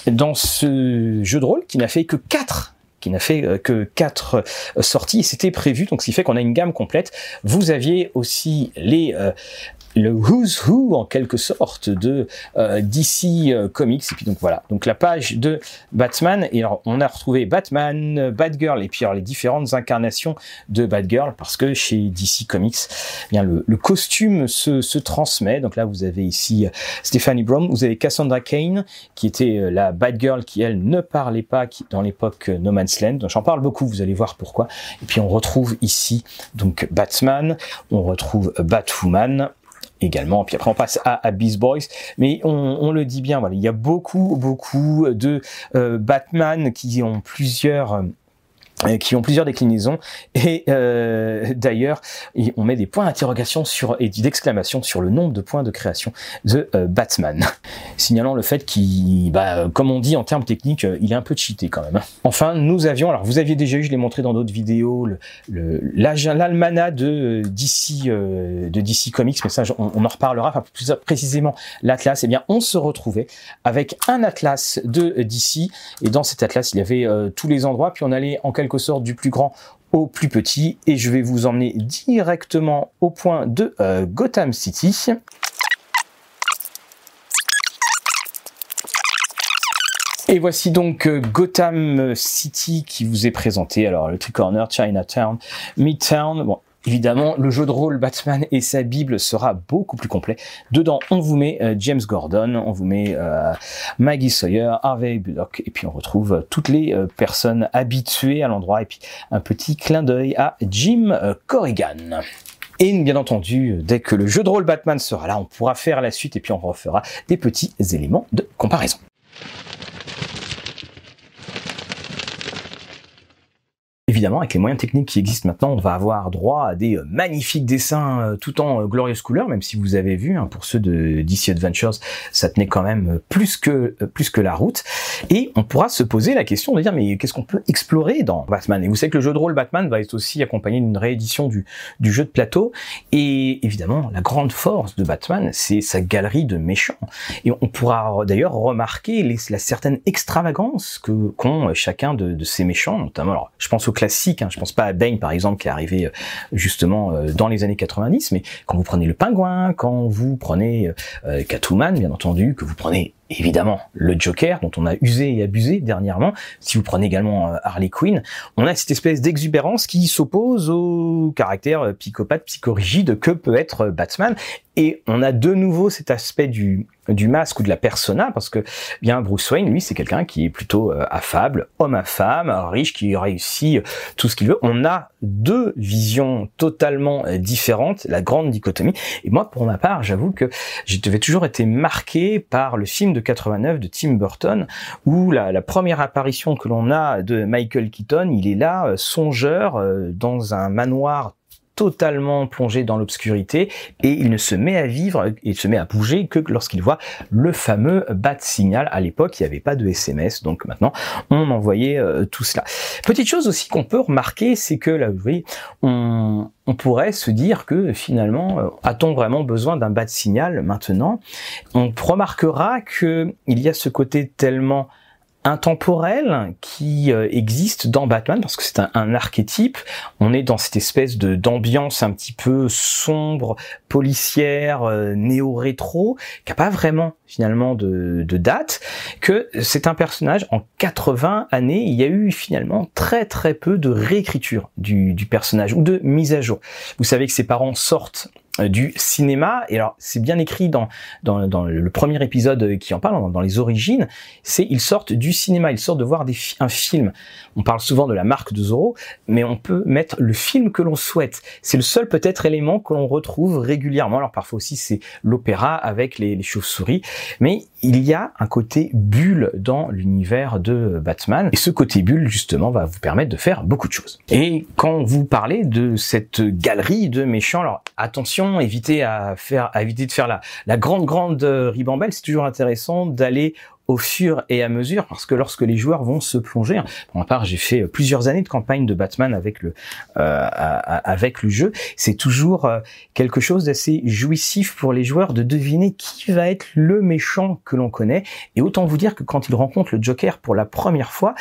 S1: dans ce jeu de rôle qui n'a fait que quatre qui n'a fait euh, que quatre euh, sorties, c'était prévu, donc ce qui fait qu'on a une gamme complète. Vous aviez aussi les le who's who en quelque sorte de euh, DC euh, Comics. Et puis donc voilà. Donc la page de Batman. Et alors on a retrouvé Batman, Batgirl et puis alors les différentes incarnations de Batgirl parce que chez DC Comics eh bien le, le costume se, se, transmet. Donc là vous avez ici euh, Stephanie Brown. Vous avez Cassandra Kane qui était euh, la Batgirl qui elle ne parlait pas dans l'époque No Man's Land. Donc j'en parle beaucoup. Vous allez voir pourquoi. Et puis on retrouve ici donc Batman. On retrouve Batwoman également. Puis après, on passe à, à Beast Boys. Mais on, le dit bien, il y a beaucoup, beaucoup de euh, Batman qui ont plusieurs... Euh, euh, qui ont plusieurs déclinaisons. Et euh, d'ailleurs on met des points d'interrogation sur et d'exclamation sur le nombre de points de création de euh, Batman. Signalant le fait qu'il bah, comme on dit en termes techniques il est un peu cheaté quand même enfin nous avions alors vous aviez déjà eu je l'ai montré dans d'autres vidéos le l'almanach de DC de DC Comics mais ça on, en reparlera. Enfin plus précisément l'atlas. Et eh bien on se retrouvait avec un atlas de DC et dans cet atlas il y avait tous les endroits. Puis on allait en quelque sorte du plus grand au plus petit et je vais vous emmener directement au point de euh, Gotham City. Et voici donc euh, Gotham City qui vous est présenté. Alors le Tricorner, Chinatown, Midtown. Bon, Évidemment, le jeu de rôle Batman et sa Bible sera beaucoup plus complet. Dedans, on vous met euh, James Gordon, on vous met euh, Maggie Sawyer, Harvey Bullock, et puis on retrouve euh, toutes les personnes habituées à l'endroit, et puis un petit clin d'œil à Jim Corrigan. Et bien entendu, dès que le jeu de rôle Batman sera là, on pourra faire la suite et puis on refera des petits éléments de comparaison. Évidemment, avec les moyens techniques qui existent maintenant, on va avoir droit à des euh, magnifiques dessins euh, tout en euh, glorious couleur, même si vous avez vu, hein, pour ceux de DC Adventures, ça tenait quand même plus que plus que la route. Et on pourra se poser la question de dire, mais qu'est-ce qu'on peut explorer dans Batman? Et vous savez que le jeu de rôle Batman va être aussi accompagné d'une réédition du, jeu de plateau. Et évidemment, la grande force de Batman, c'est sa galerie de méchants. Et on pourra d'ailleurs remarquer la certaine extravagance que qu'ont chacun de, de ces méchants, notamment, alors, je pense au classique Hein. Je pense pas à Bane par exemple qui est arrivé euh, justement euh, dans les années 90, mais quand vous prenez le Pingouin, quand vous prenez euh, Catwoman, bien entendu, que vous prenez évidemment le Joker dont on a usé et abusé dernièrement. Si vous prenez également Harley Quinn, on a cette espèce d'exubérance qui s'oppose au caractère psychopathe, psychorigide que peut être Batman. Et on a de nouveau cet aspect du, masque ou de la persona, parce que bien Bruce Wayne, lui, c'est quelqu'un qui est plutôt euh, affable, homme à femme, riche, qui réussit euh, tout ce qu'il veut. On a deux visions totalement euh, différentes, la grande dichotomie. Et moi, pour ma part, j'avoue que j'avais toujours été marqué par le film de 89 de Tim Burton, où la, la première apparition que l'on a de Michael Keaton, il est là, songeur, dans un manoir totalement plongé dans l'obscurité et il ne se met à vivre et se met à bouger que lorsqu'il voit le fameux bat signal. À l'époque, il n'y avait pas de SMS, donc maintenant on envoyait euh, tout cela. Petite chose aussi qu'on peut remarquer, c'est que là, vous voyez, on, on pourrait se dire que finalement, euh, a-t-on vraiment besoin d'un bat signal maintenant? On remarquera que il y a ce côté tellement intemporel qui euh, existe dans Batman parce que c'est un, archétype. On est dans cette espèce de d'ambiance un petit peu sombre, policière, euh, néo-rétro, qui a pas vraiment finalement de, de date. Que c'est un personnage en 80 années, il y a eu finalement très très peu de réécriture du, du personnage ou de mise à jour. Vous savez que ses parents sortent du cinéma. Et alors, c'est bien écrit dans, dans, dans, le premier épisode qui en parle, dans, les origines, c'est ils sortent du cinéma, ils sortent de voir des un film. On parle souvent de la marque de Zorro, mais on peut mettre le film que l'on souhaite. C'est le seul peut-être élément que l'on retrouve régulièrement. Alors parfois aussi c'est l'opéra avec les, les chauves-souris, mais il y a un côté bulle dans l'univers de Batman. Et ce côté bulle, justement, va vous permettre de faire beaucoup de choses. Et quand vous parlez de cette galerie de méchants, alors attention, évitez à faire, à éviter de faire la, la grande, grande ribambelle. C'est toujours intéressant d'aller au fur et à mesure, parce que lorsque les joueurs vont se plonger, pour ma part, j'ai fait plusieurs années de campagne de Batman avec le euh, avec le jeu, c'est toujours euh, quelque chose d'assez jouissif pour les joueurs de deviner qui va être le méchant que l'on connaît. Et autant vous dire que quand ils rencontrent le Joker pour la première fois,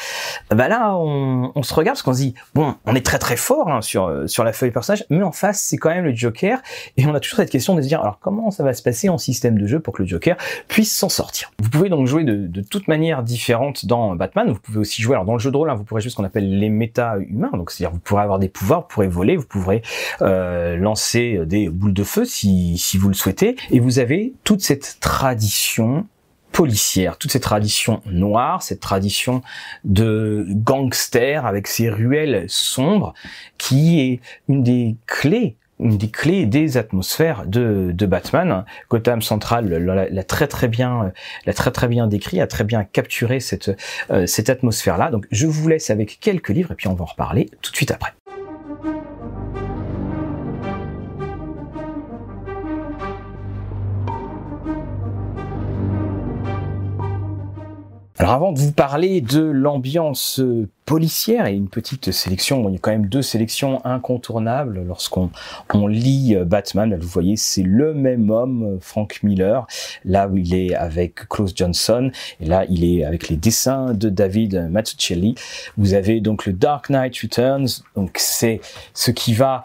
S1: bah là, on, on se regarde parce qu'on se dit bon, on est très très fort hein, sur euh, sur la feuille personnage, mais en face, c'est quand même le Joker, et on a toujours cette question de se dire alors comment ça va se passer en système de jeu pour que le Joker puisse s'en sortir? Vous pouvez donc jouer de de, toute manière différente dans Batman. Vous pouvez aussi jouer, alors dans le jeu de rôle, hein, vous pourrez jouer ce qu'on appelle les méta-humains. Donc c'est-à-dire vous pourrez avoir des pouvoirs, vous pourrez voler, vous pourrez euh, lancer des boules de feu si, si vous le souhaitez. Et vous avez toute cette tradition policière, toute cette tradition noire, cette tradition de gangster avec ses ruelles sombres, qui est une des clés des clés des atmosphères de, de Batman. Gotham Central l'a très très bien, l'a très très bien décrit, a très bien capturé cette cette atmosphère là. Donc je vous laisse avec quelques livres et puis on va en reparler tout de suite après. Alors avant de vous parler de l'ambiance policière et une petite sélection, il y a quand même deux sélections incontournables lorsqu'on on lit euh, Batman. Vous voyez, c'est le même homme, euh, Frank Miller. Là où il est avec Klaus Johnson et là il est avec les dessins de David Mazzucchelli. Vous avez donc le Dark Knight Returns. Donc c'est ce qui va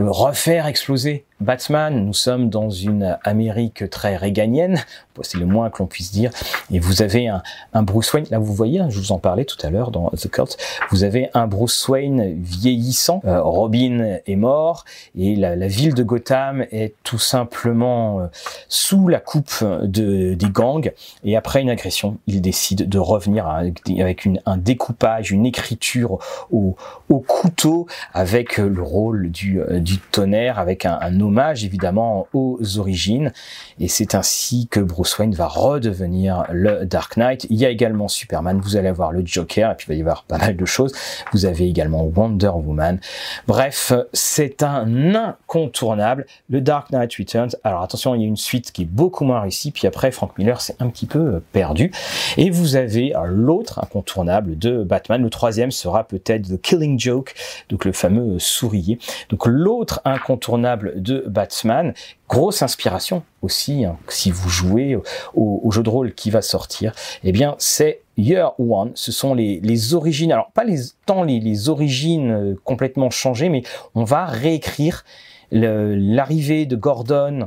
S1: refaire exploser Batman, nous sommes dans une Amérique très réganienne, c'est le moins que l'on puisse dire, et vous avez un, Bruce Wayne, là vous voyez, hein, je vous en parlais tout à l'heure dans The Cult, vous avez un Bruce Wayne vieillissant, euh, Robin est mort, et la, ville de Gotham est tout simplement euh, sous la coupe de, des gangs, et après une agression, il décide de revenir avec un découpage, une écriture au, au couteau, avec le rôle du, euh, tonnerre, avec un, un hommage évidemment aux origines. Et c'est ainsi que Bruce Wayne va redevenir le Dark Knight. Il y a également Superman, vous allez avoir le Joker, et puis il va y avoir pas mal de choses. Vous avez également Wonder Woman. Bref, c'est un incontournable. Le Dark Knight Returns. Alors attention, il y a une suite qui est beaucoup moins réussie, puis après Frank Miller c'est un petit peu perdu. Et vous avez l'autre incontournable de Batman. Le troisième sera peut-être The Killing Joke, donc le fameux souririer. Donc l'autre incontournable de Batman. Grosse inspiration aussi, hein, si vous jouez au, jeu de rôle qui va sortir, eh bien c'est Year One. Ce sont les, origines, alors pas les, tant les, origines euh, complètement changées, mais on va réécrire l'arrivée de Gordon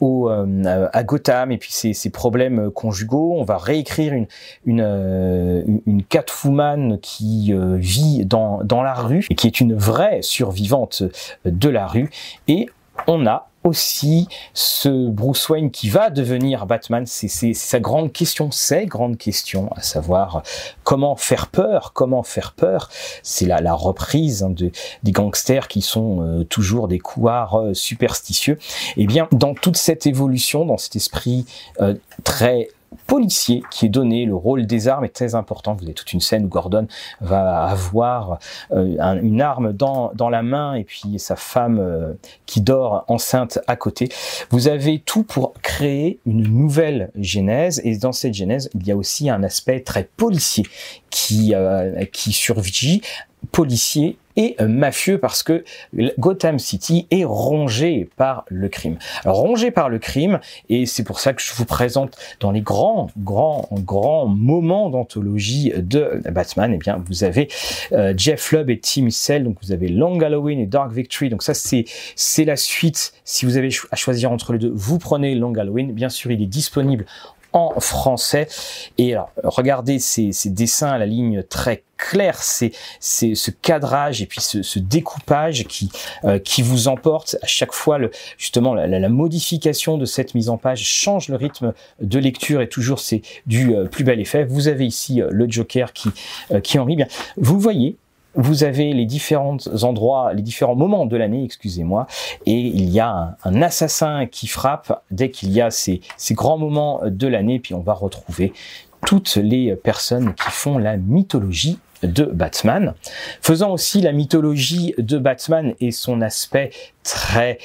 S1: au, euh, à Gotham et puis ses, problèmes conjugaux. On va réécrire une une, euh, une Catwoman qui vit dans, dans la rue et qui est une vraie survivante de la rue. Et on a aussi ce Bruce Wayne qui va devenir Batman, c'est sa grande question, c'est grande question, à savoir comment faire peur, comment faire peur. C'est la, la, reprise hein, de, des gangsters qui sont euh, toujours des couards euh, superstitieux. Et eh bien, dans toute cette évolution, dans cet esprit euh, très policier qui est donné. Le rôle des armes est très important. Vous avez toute une scène où Gordon va avoir euh, une arme dans, dans la main et puis sa femme euh, qui dort enceinte à côté. Vous avez tout pour créer une nouvelle genèse et dans cette genèse, il y a aussi un aspect très policier qui, euh, qui survit policier et mafieux parce que Gotham City est rongé par le crime. Alors, rongé par le crime et c'est pour ça que je vous présente dans les grands, grands, grands moments d'anthologie de Batman, eh bien vous avez euh, Jeff Lubb et Tim Cell, donc vous avez Long Halloween et Dark Victory, donc ça c'est c'est la suite. Si vous avez à choisir entre les deux, vous prenez Long Halloween. Bien sûr, il est disponible en français. Et alors, regardez ces, dessins à la ligne très claire, c'est ce cadrage et puis ce, découpage qui euh, qui vous emporte à chaque fois justement la, la, modification de cette mise en page change le rythme de lecture et toujours c'est du euh, plus bel effet. Vous avez ici euh, le Joker qui qui en rit bien. Vous voyez vous avez les différents endroits, les différents moments de l'année, excusez-moi, et il y a un, assassin qui frappe dès qu'il y a ces, grands moments de l'année, puis on va retrouver toutes les personnes qui font la mythologie de Batman, faisant aussi la mythologie de Batman et son aspect très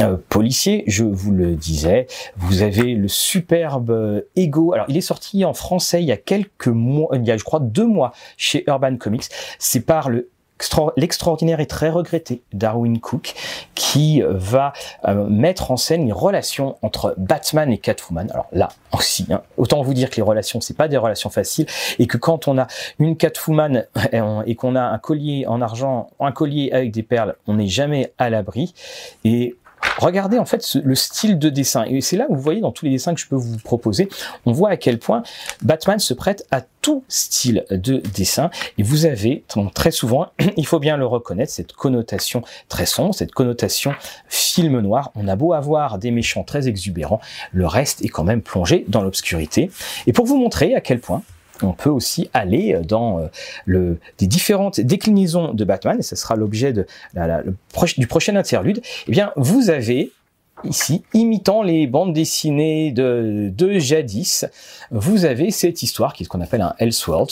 S1: euh, policier, je vous le disais. Vous avez le superbe Ego. Alors, il est sorti en français il y a quelques mois, il y a, je crois, deux mois chez Urban Comics. C'est par le l'extraordinaire et très regretté Darwin Cook qui va euh, mettre en scène les relations entre Batman et Catwoman. Alors là aussi, hein, autant vous dire que les relations c'est pas des relations faciles et que quand on a une Catwoman et qu'on a un collier en argent, un collier avec des perles, on n'est jamais à l'abri et Regardez en fait le style de dessin. Et c'est là où vous voyez dans tous les dessins que je peux vous proposer, on voit à quel point Batman se prête à tout style de dessin. Et vous avez très souvent, il faut bien le reconnaître, cette connotation très sombre, cette connotation film noir. On a beau avoir des méchants très exubérants, le reste est quand même plongé dans l'obscurité. Et pour vous montrer à quel point on peut aussi aller dans le, des différentes déclinaisons de Batman, et ce sera l'objet du prochain interlude. Eh bien, vous avez ici, imitant les bandes dessinées de, de jadis, vous avez cette histoire qui est ce qu'on appelle un Elseworld.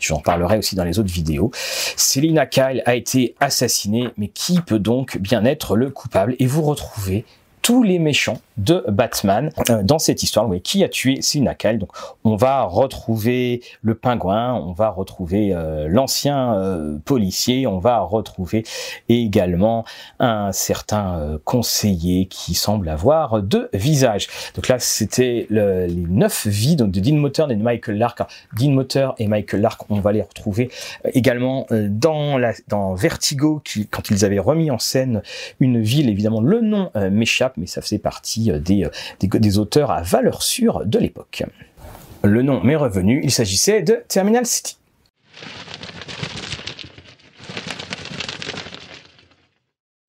S1: J'en parlerai aussi dans les autres vidéos. Selina Kyle a été assassinée, mais qui peut donc bien être le coupable? Et vous retrouvez tous les méchants de Batman euh, dans cette histoire. Oui, qui a tué Selina Kyle Donc, on va retrouver le pingouin, on va retrouver euh, l'ancien euh, policier, on va retrouver également un certain conseiller qui semble avoir deux visages. Donc là, c'était le, les neuf vies de Dean Motter et de Michael Lark. Dean Motter et Michael Lark, on va les retrouver également dans la Vertigo, qui quand ils avaient remis en scène une ville, évidemment, le nom m'échappe mais ça faisait partie euh, des, euh, des auteurs à valeur sûre de l'époque. Le nom m'est revenu, il s'agissait de Terminal City.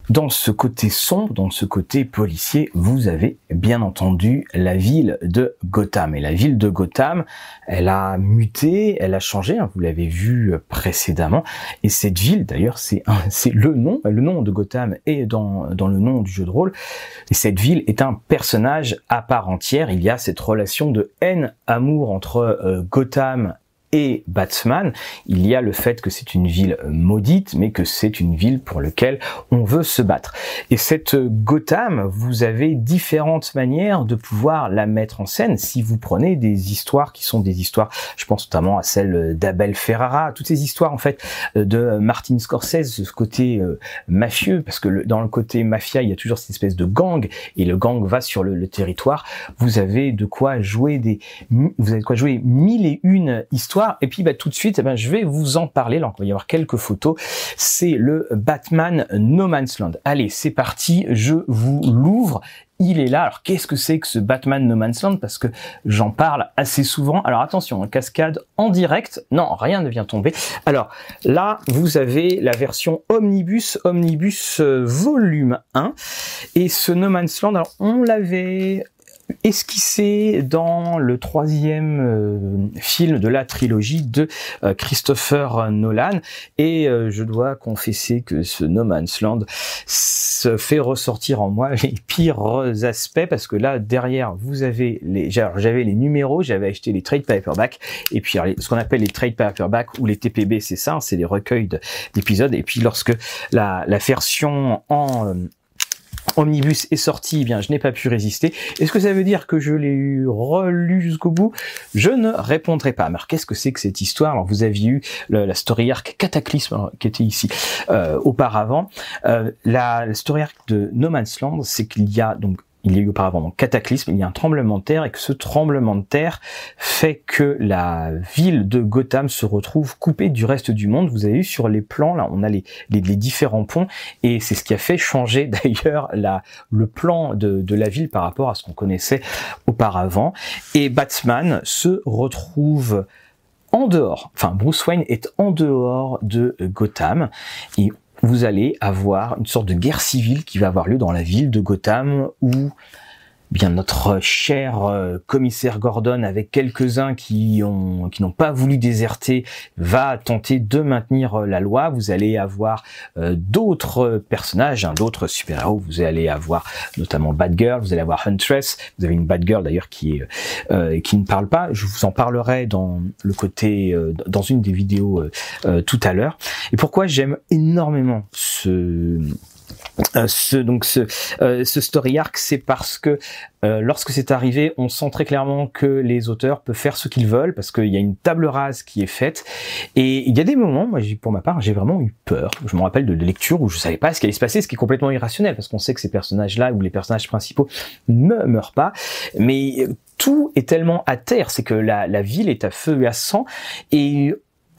S1: Dans ce côté sombre, dans ce côté policier, vous avez bien entendu la ville de Gotham. Et la ville de Gotham, elle a muté, elle a changé, hein, vous l'avez vu précédemment. Et cette ville, d'ailleurs, c'est c'est le nom, le nom de Gotham est dans, dans le nom du jeu de rôle. Et cette ville est un personnage à part entière. Il y a cette relation de haine-amour entre euh, Gotham et Batman, il y a le fait que c'est une ville maudite, mais que c'est une ville pour laquelle on veut se battre. Et cette Gotham, vous avez différentes manières de pouvoir la mettre en scène. Si vous prenez des histoires qui sont des histoires, je pense notamment à celle d'Abel Ferrara, toutes ces histoires en fait de Martin Scorsese, ce côté euh, mafieux, parce que dans le côté mafia, il y a toujours cette espèce de gang, et le gang va sur le, le territoire. Vous avez de quoi jouer des, vous avez de quoi jouer mille et une histoires et puis bah, tout de suite, eh ben, je vais vous en parler. Là, il va y avoir quelques photos. C'est le Batman No Man's Land. Allez, c'est parti. Je vous l'ouvre il est là. Alors qu'est-ce que c'est que ce Batman No Man's Land? Parce que j'en parle assez souvent. Alors attention, hein, cascade en direct. Non, rien ne vient tomber. Alors là, vous avez la version Omnibus, Omnibus euh, volume 1. Et ce No Man's Land, alors on l'avait esquissé dans le troisième euh, film de la trilogie de euh, Christopher Nolan. Et euh, je dois confesser que ce No Man's Land se fait ressortir en moi les pires aspects parce que là derrière vous avez les j'avais les numéros j'avais acheté les trade paperback et puis ce qu'on appelle les trade paperback ou les TPB c'est ça c'est les recueils d'épisodes. Et puis lorsque la, la version en Omnibus est sorti, eh bien je n'ai pas pu résister. Est-ce que ça veut dire que je l'ai eu relu jusqu'au bout? Je ne répondrai pas. Alors qu'est-ce que c'est que cette histoire? Alors vous aviez eu la story arc Cataclysme qui était ici euh, auparavant. Euh, la, la story arc de No Man's Land, c'est qu'il y a donc il y a eu auparavant un cataclysme, il y a un tremblement de terre et que ce tremblement de terre fait que la ville de Gotham se retrouve coupée du reste du monde. Vous avez vu sur les plans, là, on a les, les, différents ponts et c'est ce qui a fait changer d'ailleurs le plan de, de la ville par rapport à ce qu'on connaissait auparavant. Et Batman se retrouve en dehors, enfin Bruce Wayne est en dehors de Gotham vous allez avoir une sorte de guerre civile qui va avoir lieu dans la ville de Gotham où bien notre cher euh, commissaire Gordon avec quelques-uns qui ont qui n'ont pas voulu déserter va tenter de maintenir euh, la loi. Vous allez avoir euh, d'autres personnages, hein, d'autres super-héros. Vous allez avoir notamment Batgirl, vous allez avoir Huntress. Vous avez une Batgirl d'ailleurs qui est qui ne parle pas. Je vous en parlerai dans le côté dans une des vidéos tout à l'heure. Et pourquoi j'aime énormément ce euh, ce donc ce, euh, ce story arc, c'est parce que euh, lorsque c'est arrivé, on sent très clairement que les auteurs peuvent faire ce qu'ils veulent parce qu'il y a une table rase qui est faite. Et il y a des moments, moi pour ma part, j'ai vraiment eu peur. Je me rappelle de lectures où je savais pas ce qui allait se passer, ce qui est complètement irrationnel parce qu'on sait que ces personnages-là ou les personnages principaux ne meurent pas, mais tout est tellement à terre, c'est que la, la ville est à feu et à sang. Et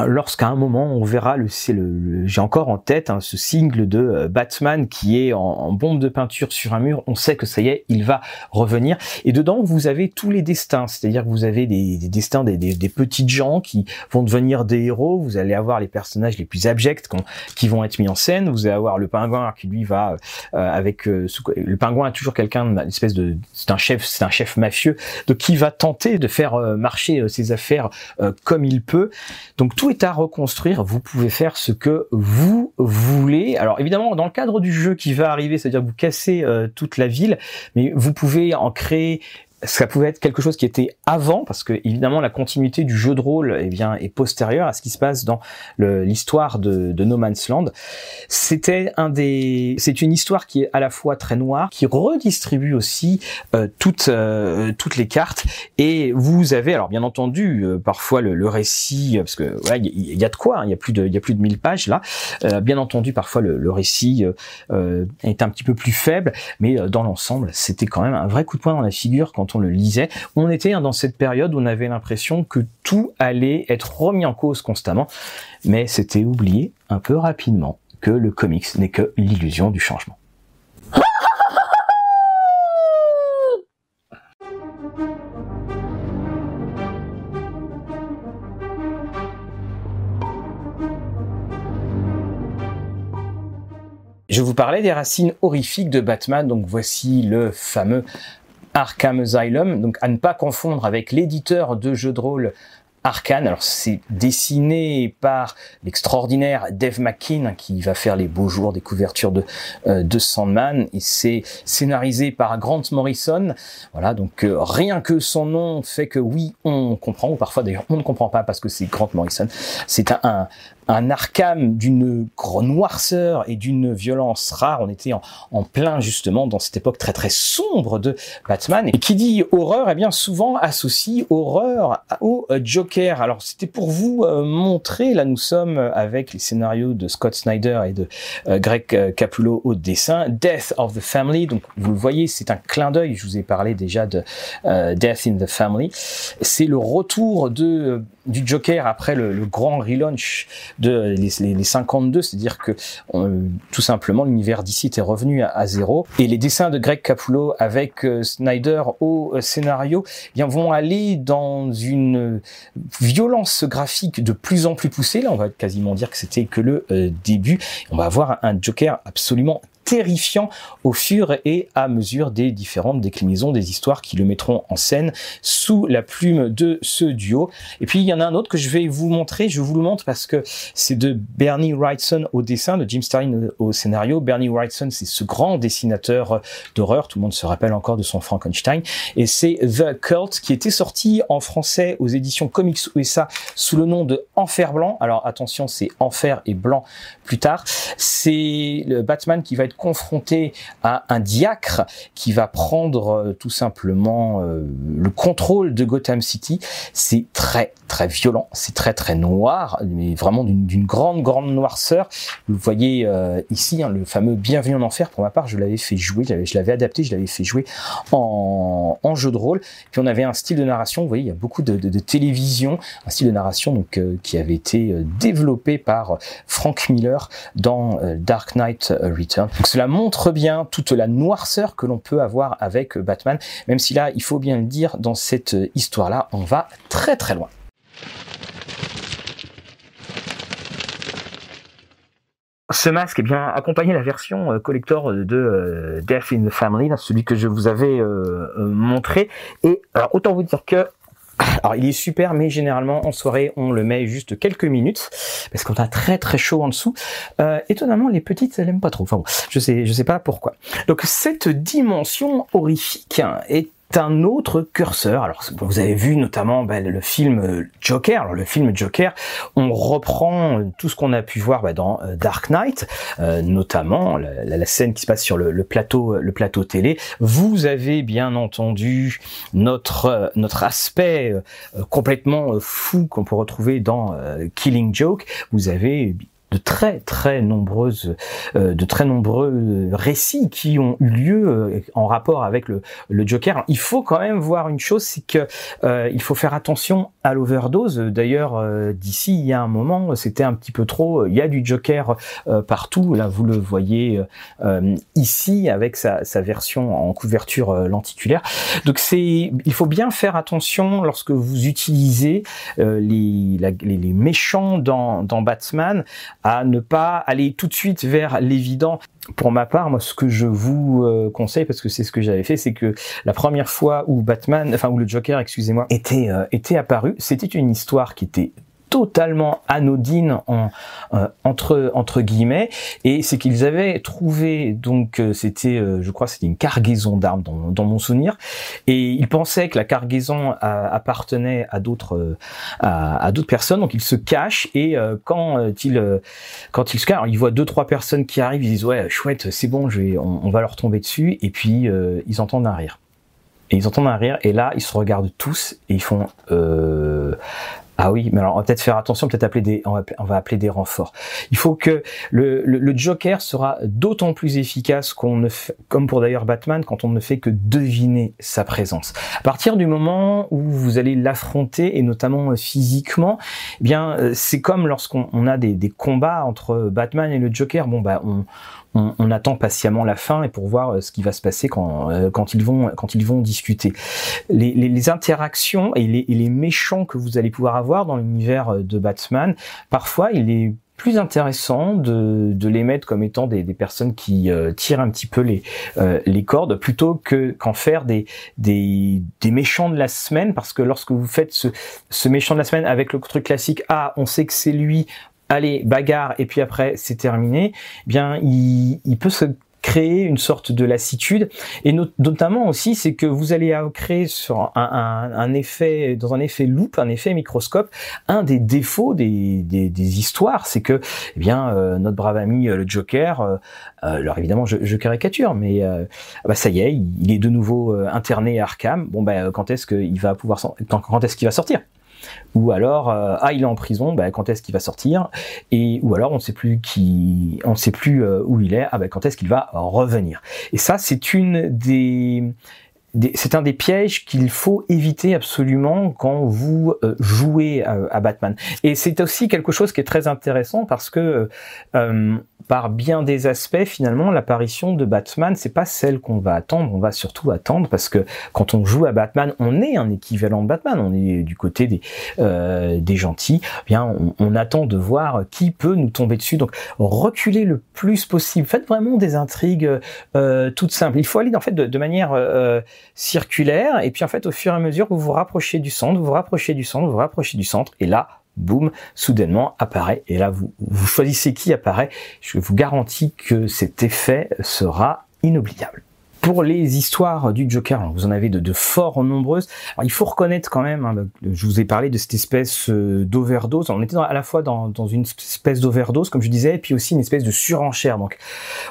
S1: lorsqu'à un moment on verra le, c'est le, j'ai encore en tête hein, ce single de euh, Batman qui est en, bombe de peinture sur un mur, on sait que ça y est, il va revenir. Et dedans vous avez tous les destins, c'est-à-dire que vous avez des, des destins des, des, petites gens qui vont devenir des héros. Vous allez avoir les personnages les plus abjects qui vont être mis en scène. Vous allez avoir le pingouin qui lui va euh, avec euh, le pingouin a toujours quelqu'un, une espèce de, c'est un chef, c'est un chef mafieux, donc qui va tenter de faire marcher ses affaires comme il peut. Donc tout est à reconstruire, vous pouvez faire ce que vous voulez. Alors évidemment, dans le cadre du jeu qui va arriver, c'est-à-dire vous cassez euh, toute la ville, mais vous pouvez en créer ça pouvait être quelque chose qui était avant, parce que évidemment la continuité du jeu de rôle eh bien, est postérieure à ce qui se passe dans l'histoire de, No Man's Land. C'était un des, c'est une histoire qui est à la fois très noire, qui redistribue aussi euh, toutes euh, toutes les cartes. Et vous avez, alors bien entendu, euh, parfois le, récit, parce que il y, y, a de quoi, hein, il y a plus de il y a plus de 1000 pages là. bien entendu, parfois le, le récit est un petit peu plus faible, mais dans l'ensemble, c'était quand même un vrai coup de poing dans la figure quand on le lisait, on était dans cette période où on avait l'impression que tout allait être remis en cause constamment, mais c'était oublié un peu rapidement que le comics n'est que l'illusion du changement. Je vous parlais des racines horrifiques de Batman, donc voici le fameux Arkham Asylum, donc à ne pas confondre avec l'éditeur de jeux de rôle Arkane. Alors c'est dessiné par l'extraordinaire Dave McKean qui va faire les beaux jours des couvertures de, euh, de Sandman et c'est scénarisé par Grant Morrison. Voilà, donc euh, rien que son nom fait que oui, on comprend ou parfois d'ailleurs on ne comprend pas parce que c'est Grant Morrison. C'est un, un Arkham d'une noirceur et d'une violence rare. On était en, plein justement dans cette époque très très sombre de Batman. Et qui dit horreur, eh bien souvent associe horreur au euh, Joker. Alors c'était pour vous euh, montrer, là nous sommes avec les scénarios de Scott Snyder et de euh, Greg Capullo au dessin, Death of the Family. Donc vous le voyez, c'est un clin d'œil. Je vous ai parlé déjà de Death in the Family. C'est le retour de du Joker après le, grand relaunch de les, les, 52, c'est-à-dire que tout simplement l'univers d'ici était revenu à, zéro et les dessins de Greg Capullo avec euh, Snyder au euh, scénario eh bien vont aller dans une violence graphique de plus en plus poussée. Là, on va quasiment dire que c'était que le euh, début. On va avoir un Joker absolument terrifiant au fur et à mesure des différentes déclinaisons des histoires qui le mettront en scène sous la plume de ce duo. Et puis il y en a un autre que je vais vous montrer, je vous le montre parce que c'est de Bernie Wrightson au dessin, de Jim Starlin au scénario. Bernie Wrightson, c'est ce grand dessinateur d'horreur, tout le monde se rappelle encore de son Frankenstein, et c'est The Cult qui était sorti en français aux éditions Comics USA sous le nom de Enfer Blanc. Alors attention, c'est Enfer et Blanc plus tard. C'est le Batman qui va être confronté à un diacre qui va prendre euh, tout simplement euh, le contrôle de Gotham City. C'est très très violent, c'est très très noir, mais vraiment d'une grande grande noirceur. Vous voyez euh, ici hein, le fameux Bienvenue en enfer. Pour ma part, je l'avais fait jouer, je l'avais adapté, je l'avais fait jouer en, en, jeu de rôle. Puis on avait un style de narration. Vous voyez, il y a beaucoup de, de, de télévision, un style de narration donc qui avait été développé par Frank Miller dans Dark Knight Return. Cela montre bien toute la noirceur que l'on peut avoir avec Batman, même si là, il faut bien le dire, dans cette histoire-là, on va très très loin. Ce masque, eh bien, accompagnait la version euh, collector de euh, Death in the Family, celui que je vous avais euh, montré. Et alors, autant vous dire que alors il est super, mais généralement en soirée on le met juste quelques minutes parce qu'on a très très chaud en dessous. Euh, étonnamment les petites elles aiment pas trop. Enfin bon, je sais je sais pas pourquoi. Donc cette dimension horrifique est un autre curseur. Alors vous avez vu notamment ben, le film euh, Joker. Alors le film Joker, on reprend tout ce qu'on a pu voir ben, dans euh, Dark Knight, euh, notamment la, scène qui se passe sur le, plateau, le plateau télé. Vous avez bien entendu notre notre aspect complètement fou qu'on peut retrouver dans Killing Joke. Vous avez de très très nombreuses, euh, de très nombreux récits qui ont eu lieu euh, en rapport avec le, le Joker. il faut quand même voir une chose, c'est que euh, il faut faire attention à l'overdose. D'ailleurs, d'ici il y a un moment, c'était un petit peu trop. Il y a du Joker partout. Là, vous le voyez ici avec sa, sa, version en couverture lenticulaire. Donc c'est, il faut bien faire attention lorsque vous utilisez les, les, les, méchants dans, dans Batman à ne pas aller tout de suite vers l'évident. Pour ma part, moi, ce que je vous euh, conseille, parce que c'est ce que j'avais fait, c'est que la première fois où Batman, enfin où le Joker, excusez-moi, était euh, était apparu, c'était une histoire qui était totalement anodine euh, entre guillemets. Et c'est qu'ils avaient trouvé donc euh, c'était euh, je crois c'était une cargaison d'armes dans, mon souvenir. Et ils pensaient que la cargaison appartenait à d'autres à, d'autres personnes. Donc ils se cachent et quand ils quand ils se cachent ils voient deux trois personnes qui arrivent. Ils disent ouais chouette c'est bon on, va leur tomber dessus. Et puis ils entendent un rire. Et ils entendent un rire. Et là ils se regardent tous et ils font ah oui, mais alors on va peut-être faire attention, peut-être appeler des, on va, appeler des renforts. Il faut que le, le, Joker sera d'autant plus efficace qu'on ne fait, comme pour d'ailleurs Batman, quand on ne fait que deviner sa présence. À partir du moment où vous allez l'affronter et notamment euh, physiquement, eh bien euh, c'est comme lorsqu'on a des, des combats entre Batman et le Joker. Bon bah on on, attend patiemment la fin et pour voir euh, ce qui va se passer quand, euh, quand ils vont quand ils vont discuter. Les, interactions et les, les, méchants que vous allez pouvoir avoir dans l'univers euh, de Batman, parfois il est plus intéressant de, de les mettre comme étant des, des personnes qui tirent un petit peu les, les cordes plutôt que qu'en faire des, des, des méchants de la semaine parce que lorsque vous faites ce, ce méchant de la semaine avec le truc classique ah on sait que c'est lui allez, bagarre, et puis après c'est terminé, eh bien il, peut se créer une sorte de lassitude. Et notamment aussi c'est que vous allez créer sur un, effet dans un effet loupe un effet microscope. Un des défauts des, des, histoires c'est que eh bien euh, notre brave ami euh, le Joker euh, alors évidemment je, caricature mais bah ça y est il, est de nouveau interné à Arkham. Bon ben quand est-ce qu'il va pouvoir quand, quand est-ce qu'il va sortir? Ou alors euh, ah il est en prison, bah, quand est-ce qu'il va sortir? Et ou alors on ne sait plus qui, on sait plus euh, où il est, ah bah, quand est-ce qu'il va revenir? Et ça c'est une des c'est un des pièges qu'il faut éviter absolument quand vous euh, jouez à, Batman. Et c'est aussi quelque chose qui est très intéressant parce que par bien des aspects, finalement, l'apparition de Batman, c'est pas celle qu'on va attendre. On va surtout attendre parce que quand on joue à Batman, on est un équivalent de Batman. On est du côté des euh, gentils. Eh bien, on, attend de voir qui peut nous tomber dessus. Donc, reculez le plus possible. Faites vraiment des intrigues euh, toutes simples. Il faut aller en fait de, manière euh, circulaire. Et puis en fait, au fur et à mesure, vous vous rapprochez du centre, vous vous rapprochez du centre, vous vous rapprochez du centre. Et là, boum, soudainement apparaît. Et là, vous, vous choisissez qui apparaît. Je vous garantis que cet effet sera inoubliable pour les histoires du Joker, vous en avez de, de fort nombreuses. Alors, il faut reconnaître quand même, hein, je vous ai parlé de cette espèce euh, d'overdose. On était à la fois dans, dans une espèce d'overdose, comme je disais, et puis aussi une espèce de surenchère. Donc,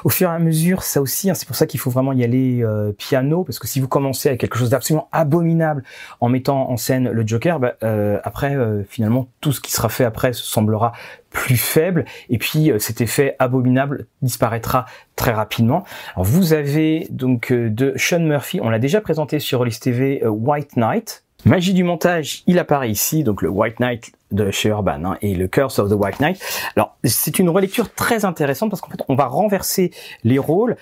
S1: au fur et à mesure, ça aussi, hein, c'est pour ça qu'il faut vraiment y aller euh, piano, parce que si vous commencez avec quelque chose d'absolument abominable en mettant en scène le Joker, bah, euh, après, finalement, tout ce qui sera fait après semblera plus faible et puis euh, cet effet abominable disparaîtra très rapidement. Alors vous avez donc euh, de Sean Murphy, on l'a déjà présenté sur Rollis TV, euh, White Knight. Magie du montage, il apparaît ici, donc le White Knight de chez Urban hein, et le Curse of the White Knight. Alors c'est une relecture très intéressante parce qu'en fait on va renverser les rôles.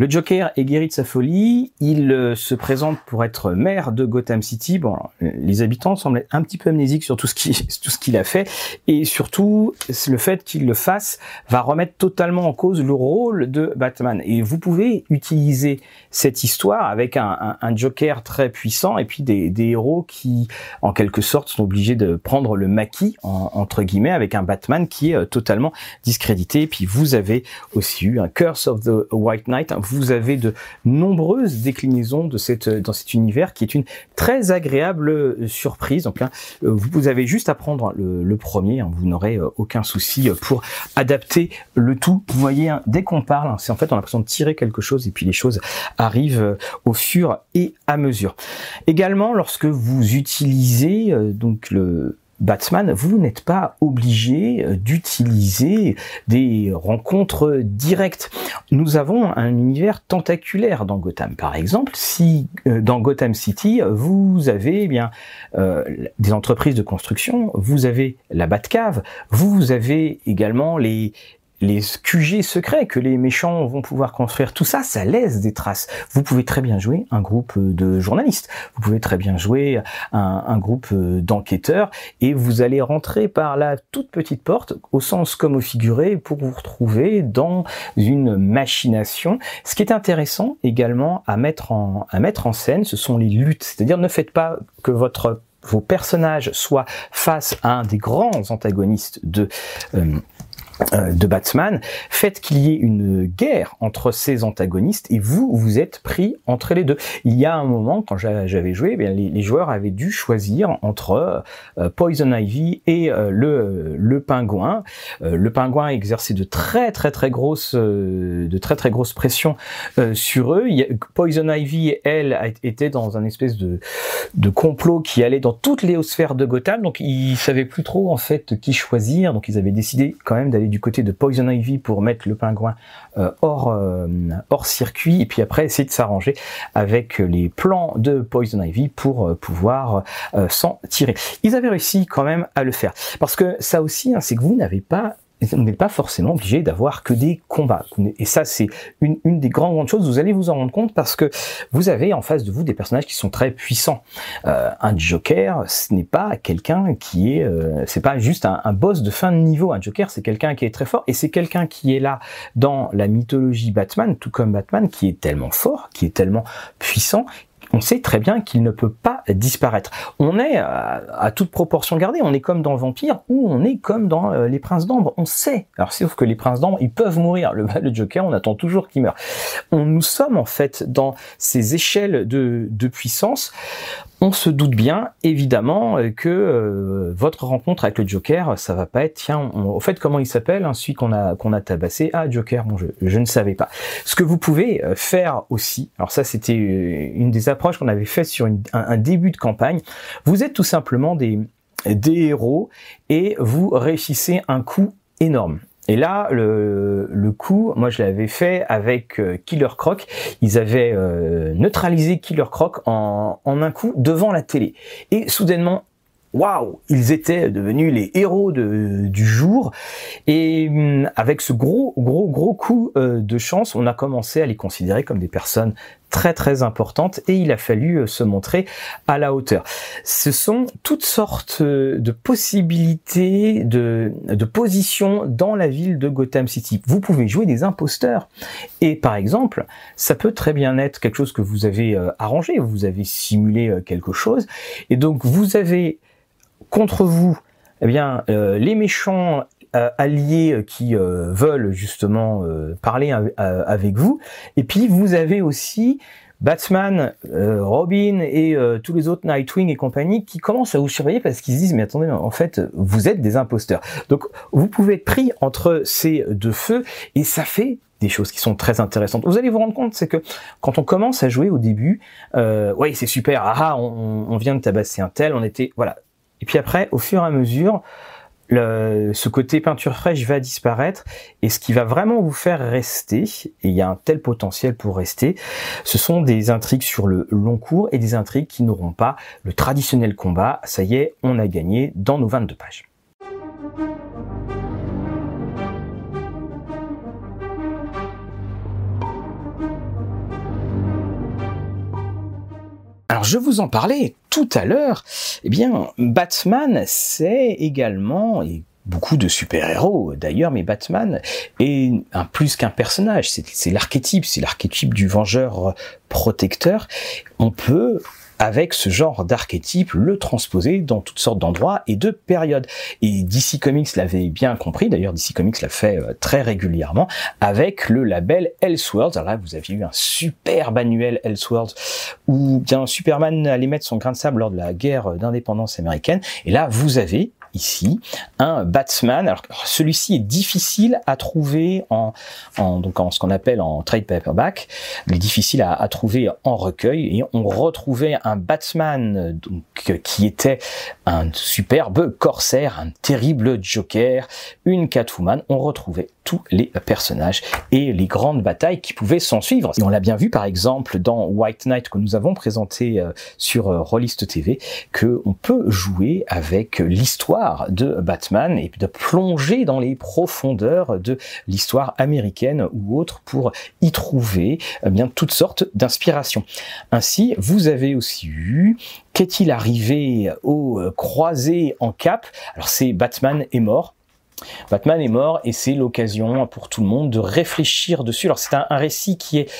S1: Le Joker est guéri de sa folie, il euh, se présente pour être maire de Gotham City. Bon, les habitants semblent un petit peu amnésiques sur tout ce qu'il a fait et surtout le fait qu'il le fasse va remettre totalement en cause le rôle de Batman. Et vous pouvez utiliser cette histoire avec un, Joker très puissant et puis des, des, héros qui, en quelque sorte, sont obligés de prendre le maquis entre guillemets avec un Batman qui est euh, totalement discrédité. Et puis vous avez aussi eu un Curse of the White Knight vous avez de nombreuses déclinaisons dans cet univers qui est une très agréable euh, surprise. Donc euh, vous avez juste à prendre le, premier, hein, vous n'aurez euh, aucun souci pour adapter le tout. Vous voyez, hein, dès qu'on parle, hein, c'est en fait on a l'impression de tirer quelque chose et puis les choses arrivent au fur et à mesure. Également, lorsque vous utilisez donc le Batman, vous n'êtes pas obligé euh, d'utiliser des rencontres directes. Nous avons un univers tentaculaire dans Gotham. Par exemple, si euh, dans Gotham City, vous avez eh bien euh, des entreprises de construction, vous avez la Batcave, vous avez également les les QG secrets que les méchants vont pouvoir construire, tout ça, ça laisse des traces. Vous pouvez très bien jouer un groupe de journalistes, vous pouvez très bien jouer un, groupe d'enquêteurs, et vous allez rentrer par la toute petite porte, au sens comme au figuré, pour vous retrouver dans une machination. Ce qui est intéressant également à mettre en, scène, ce sont les luttes. C'est-à-dire ne faites pas que votre vos personnages soient face à un des grands antagonistes de euh, euh, de Batman, faites qu'il y ait une guerre entre ces antagonistes et vous, vous êtes pris entre les deux. Il y a un moment, quand j'avais joué, eh les, joueurs avaient dû choisir entre euh, Poison Ivy et euh, le, le pingouin. le pingouin exerçait de très très très grosses de très très grosses pressions sur eux. Poison Ivy, elle, était dans un espèce de, de complot qui allait dans toutes les sphères de Gotham, donc ils savaient plus trop en fait qui choisir, donc ils avaient décidé quand même d'aller du côté de Poison Ivy pour mettre le pingouin euh, hors, euh, hors circuit et puis après essayer de s'arranger avec les plans de Poison Ivy pour euh, pouvoir s'en tirer. Ils avaient réussi quand même à le faire parce que ça aussi, hein, c'est que vous n'avez pas on n'est pas forcément obligé d'avoir que des combats. Et ça, c'est une, une, des grandes, grandes choses. Vous allez vous en rendre compte parce que vous avez en face de vous des personnages qui sont très puissants. Euh, un Joker, ce n'est pas quelqu'un qui est, euh, c'est pas juste un, un, boss de fin de niveau. Un Joker, c'est quelqu'un qui est très fort et c'est quelqu'un qui est là dans la mythologie Batman, tout comme Batman, qui est tellement fort, qui est tellement puissant, on sait très bien qu'il ne peut pas disparaître. On est à, toute proportion gardée, on est comme dans Vampire ou on est comme dans euh, les Princes d'Ambre. On sait. Alors sauf que les Princes d'Ambre, ils peuvent mourir. Le, le Joker, on attend toujours qu'il meure. On nous sommes en fait dans ces échelles de, de puissance on se doute bien, évidemment, que euh, votre rencontre avec le Joker, ça va pas être, tiens, au fait, comment il s'appelle, celui qu'on a qu'on a tabassé, ah Joker, bon, je, je ne savais pas. Ce que vous pouvez euh, faire aussi, alors ça c'était euh, une des approches qu'on avait fait sur un, un, début de campagne, vous êtes tout simplement des des héros et vous réussissez un coup énorme. Et là, le, coup, moi je l'avais fait avec euh, Killer Croc. Ils avaient euh, neutralisé Killer Croc en, un coup devant la télé. Et soudainement, waouh, ils étaient devenus les héros du jour. Et hum, avec ce gros, gros, gros coup euh, de chance, on a commencé à les considérer comme des personnes très très importantes et il a fallu euh, se montrer à la hauteur. Ce sont toutes sortes euh, de possibilités de, de positions dans la ville de Gotham City. Vous pouvez jouer des imposteurs et par exemple, ça peut très bien être quelque chose que vous avez arrangé, vous avez simulé quelque chose et donc vous avez contre vous, eh bien, euh, les méchants euh, alliés qui euh, veulent justement parler avec vous, et puis vous avez aussi Batman, Robin et tous les autres Nightwing et compagnie qui commencent à vous surveiller parce qu'ils se disent mais attendez en fait vous êtes des imposteurs. Donc vous pouvez être pris entre ces deux feux et ça fait des choses qui sont très intéressantes. Vous allez vous rendre compte, c'est que quand on commence à jouer au début, euh, ouais c'est super, ah, on, on, vient de tabasser un tel, on était, voilà, et puis après, au fur et à mesure, le, ce côté peinture fraîche va disparaître et ce qui va vraiment vous faire rester, et il y a un tel potentiel pour rester, ce sont des intrigues sur le long cours et des intrigues qui n'auront pas le traditionnel combat. Ça y est, on a gagné dans nos 22 pages. Alors je vous en parlais tout à l'heure. Eh bien, Batman, c'est également et beaucoup de super-héros d'ailleurs, mais Batman est plus qu'un personnage. C'est l'archétype, c'est l'archétype du vengeur protecteur. On peut avec ce genre d'archétype, le transposer dans toutes sortes d'endroits et de périodes. Et DC Comics l'avait bien compris, d'ailleurs DC Comics l'a fait euh, très régulièrement, avec le label Elseworlds. Alors là, vous aviez eu un super annuel Elseworlds, où bien Superman allait mettre son grain de sable lors de la guerre d'indépendance américaine, et là, vous avez ici un Batman. Alors celui-ci est difficile à trouver en, en donc en ce qu'on appelle en trade paperback, il est difficile à, trouver en recueil et on retrouvait un Batman donc qui était un superbe corsaire, un terrible Joker, une Catwoman. On retrouvait les personnages et les grandes batailles qui pouvaient s'en suivre. Et on l'a bien vu par exemple dans White Knight que nous avons présenté euh, sur euh, Rollist TV, que on peut jouer avec l'histoire de Batman et de plonger dans les profondeurs de l'histoire américaine ou autre pour y trouver eh bien toutes sortes d'inspirations. Ainsi, vous avez aussi eu qu'est-il arrivé au euh, croisé en cap? Alors c'est Batman est mort Batman est mort et c'est l'occasion pour tout le monde de réfléchir dessus. Alors c'est un, récit qui est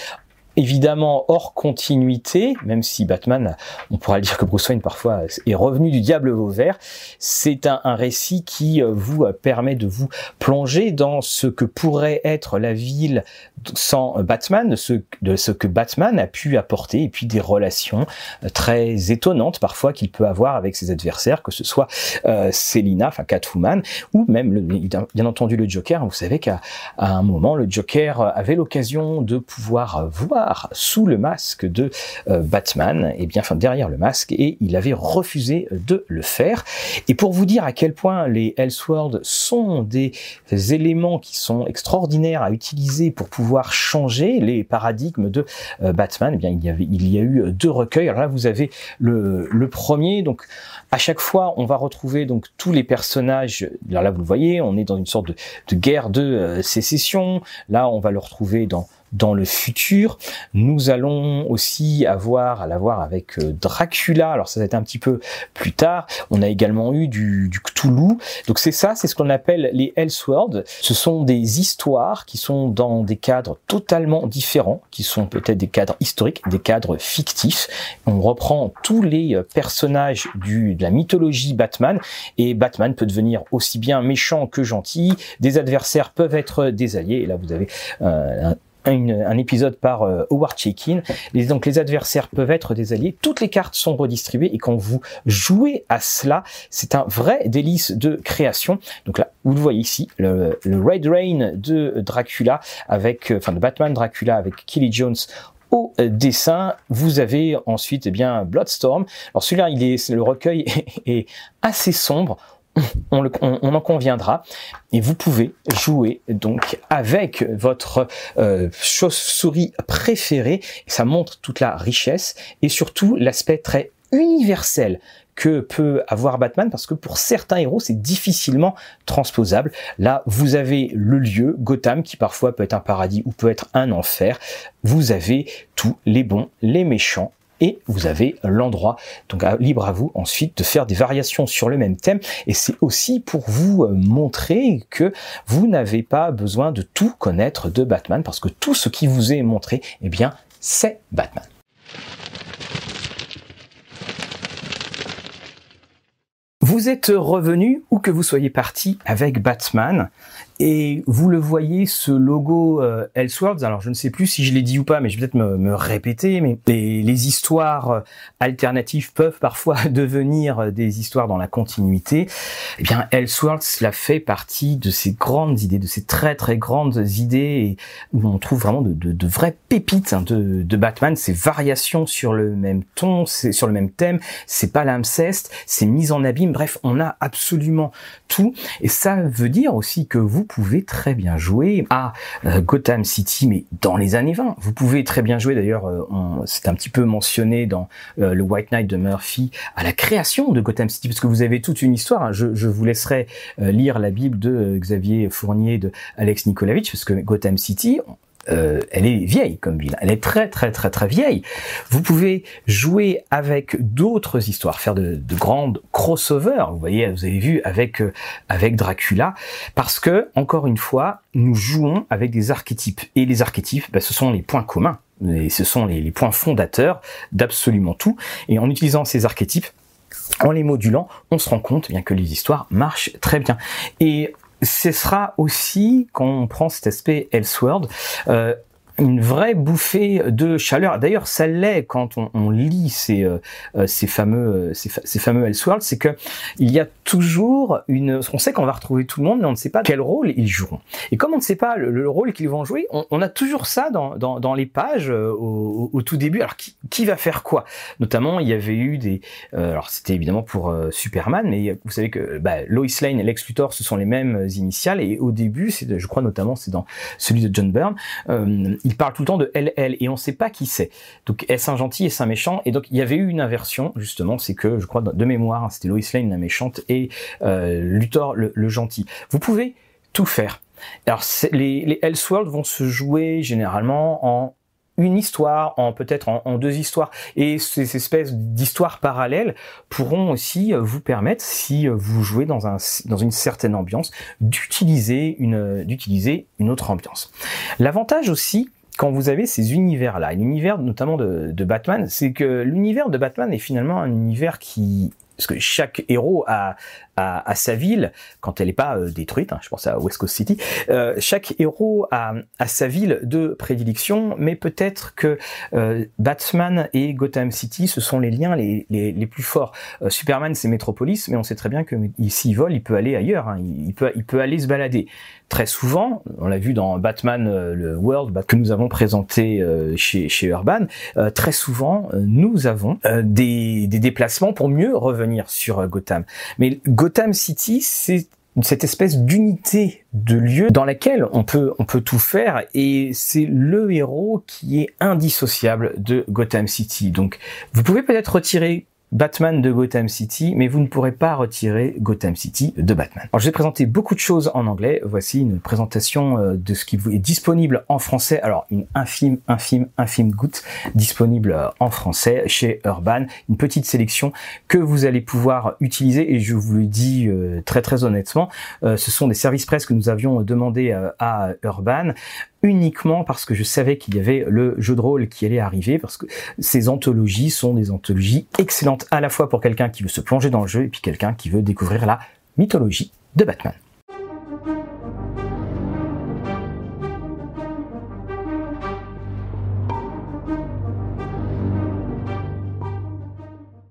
S1: évidemment hors continuité, même si Batman, on pourrait dire que Bruce Wayne parfois est revenu du diable vert, c'est un, récit qui euh, vous permet de vous plonger dans ce que pourrait être la ville sans Batman, de ce, que Batman a pu apporter, et puis des relations euh, très étonnantes parfois qu'il peut avoir avec ses adversaires, que ce soit euh, Selina, enfin Catwoman, ou même bien entendu le Joker. Vous savez qu'à un moment, le Joker avait l'occasion de pouvoir voir sous le masque de euh, Batman, et bien enfin derrière le masque, et il avait refusé de le faire. Et pour vous dire à quel point les Elseworlds sont des éléments qui sont extraordinaires à utiliser pour pouvoir changer les paradigmes de euh, Batman, eh bien il y avait il y a eu deux recueils. Alors là vous avez le, premier, donc à chaque fois on va retrouver donc tous les personnages. Alors là vous le voyez, on est dans une sorte de, guerre de euh, sécession. Là on va le retrouver dans dans le futur. Nous allons aussi avoir à l'avoir avec euh, Dracula. Alors ça va être un petit peu plus tard. On a également eu du, du Cthulhu. Donc c'est ça, c'est ce qu'on appelle les Elseworlds. Ce sont des histoires qui sont dans des cadres totalement différents, qui sont peut-être des cadres historiques, des cadres fictifs. On reprend tous les euh, personnages du, de la mythologie Batman et Batman peut devenir aussi bien méchant que gentil. Des adversaires peuvent être des alliés. Et là vous avez euh, épisode par euh, Howard Chaykin. donc les adversaires peuvent être des alliés. Toutes les cartes sont redistribuées et quand vous jouez à cela, c'est un vrai délice de création. Donc là, vous le voyez ici, le, Red Rain de Dracula avec, euh, enfin de Batman Dracula avec Kelly Jones au dessin. Vous avez ensuite eh bien Bloodstorm. Alors celui-là, il est le recueil est assez sombre on, en conviendra. Et vous pouvez jouer donc avec votre euh, chauve-souris préférée. Ça montre toute la richesse et surtout l'aspect très universel que peut avoir Batman parce que pour certains héros c'est difficilement transposable. Là vous avez le lieu Gotham qui parfois peut être un paradis ou peut être un enfer. Vous avez tous les bons, les méchants et vous avez l'endroit. Donc libre à vous ensuite de faire des variations sur le même thème et c'est aussi pour vous euh, montrer que vous n'avez pas besoin de tout connaître de Batman parce que tout ce qui vous est montré, eh bien, c'est Batman. Vous êtes revenu ou que vous soyez parti avec Batman, et vous le voyez, ce logo euh, Elseworlds, alors je ne sais plus si je l'ai dit ou pas, mais je vais peut-être me, me, répéter, mais les, histoires euh, alternatives peuvent parfois devenir euh, des histoires dans la continuité. Eh bien, Elseworlds, cela fait partie de ces grandes idées, de ces très très grandes idées, où on trouve vraiment de, de, de vraies pépites hein, de, de, Batman, ces variations sur le même ton, sur le même thème, c'est pas l'inceste, c'est mise en abîme, bref, on a absolument tout, et ça veut dire aussi que vous pouvez très bien jouer à euh, Gotham City, mais dans les années 20. Vous pouvez très bien jouer, d'ailleurs, euh, c'est un petit peu mentionné dans euh, le White Knight de Murphy, à la création de Gotham City, parce que vous avez toute une histoire. Hein. Je, je, vous laisserai lire la Bible de Xavier Fournier, de Alex Nikolavitch, parce que Gotham City, euh, elle est vieille comme ville. Elle est très très très très vieille. Vous pouvez jouer avec d'autres histoires, faire de, de, grandes crossovers. Vous voyez, vous avez vu avec euh, avec Dracula, parce que encore une fois, nous jouons avec des archétypes et les archétypes, ben, ce sont les points communs et ce sont les, les points fondateurs d'absolument tout. Et en utilisant ces archétypes, en les modulant, on se rend compte bien que les histoires marchent très bien. Et ce sera aussi, quand on prend cet aspect Elseworld, euh, une vraie bouffée de chaleur. D'ailleurs, ça l'est quand on, lit ces, euh, euh, ces fameux, ces, fameux Elseworlds, c'est que il y a toujours une. On sait qu'on va retrouver tout le monde, mais on ne sait pas quel rôle ils joueront. Et comme on ne sait pas le, rôle qu'ils vont jouer, on, a toujours ça dans, dans, dans les pages euh, au, au, tout début. Alors qui, qui, va faire quoi? Notamment, il y avait eu des. Euh, alors c'était évidemment pour euh, Superman, mais vous savez que bah, Lois Lane et Lex Luthor, ce sont les mêmes initiales. Et au début, c'est, je crois notamment, c'est dans celui de John Byrne, il parle tout le temps de LL et on sait pas qui c'est. Donc est-ce un gentil, est-ce un méchant? Et donc il y avait eu une inversion justement, c'est que je crois de mémoire, hein, c'était Lois Lane la méchante et euh, Luthor le, gentil. Vous pouvez tout faire. Alors les, les Elseworlds vont se jouer généralement en une histoire, en peut-être en, deux histoires. Et ces espèces d'histoires parallèles pourront aussi euh, vous permettre, si euh, vous jouez dans, un, dans une certaine ambiance, d'utiliser une, d'utiliser une autre ambiance. L'avantage aussi, quand vous avez ces univers-là, l'univers notamment de, Batman, c'est que l'univers de Batman est finalement un univers qui parce que chaque héros a, à, sa ville, quand elle n'est pas euh, détruite, hein, je pense à West Coast City, euh, chaque héros a, sa ville de prédilection, mais peut-être que euh, Batman et Gotham City, ce sont les liens les, plus forts. Superman, c'est Metropolis, mais on sait très bien que s'il vole, il peut aller ailleurs, hein, il, peut, aller se balader. Très souvent, on l'a vu dans Batman, le World que nous avons présenté chez, Urban, très souvent, nous avons des, déplacements pour mieux revenir sur Gotham Gotham City, c'est cette espèce d'unité de lieu dans laquelle on peut on tout faire et c'est le héros qui est indissociable de Gotham City. Donc vous pouvez peut-être retirer Batman de Gotham City, mais vous ne pourrez pas retirer Gotham City de Batman. Alors, je vais présenter beaucoup de choses en anglais. Voici une présentation euh, de ce qui est disponible en français. Alors, une infime, infime, infime goutte disponible euh, en français chez Urban. Une petite sélection que vous allez pouvoir utiliser et je vous le dis euh, très très honnêtement, ce sont des services presse que nous avions demandé à Urban uniquement parce que je savais qu'il y avait le jeu de rôle qui allait arriver, parce que ces anthologies sont des anthologies excellentes à la fois pour quelqu'un qui veut se plonger dans le jeu et puis quelqu'un qui veut découvrir la mythologie de Batman.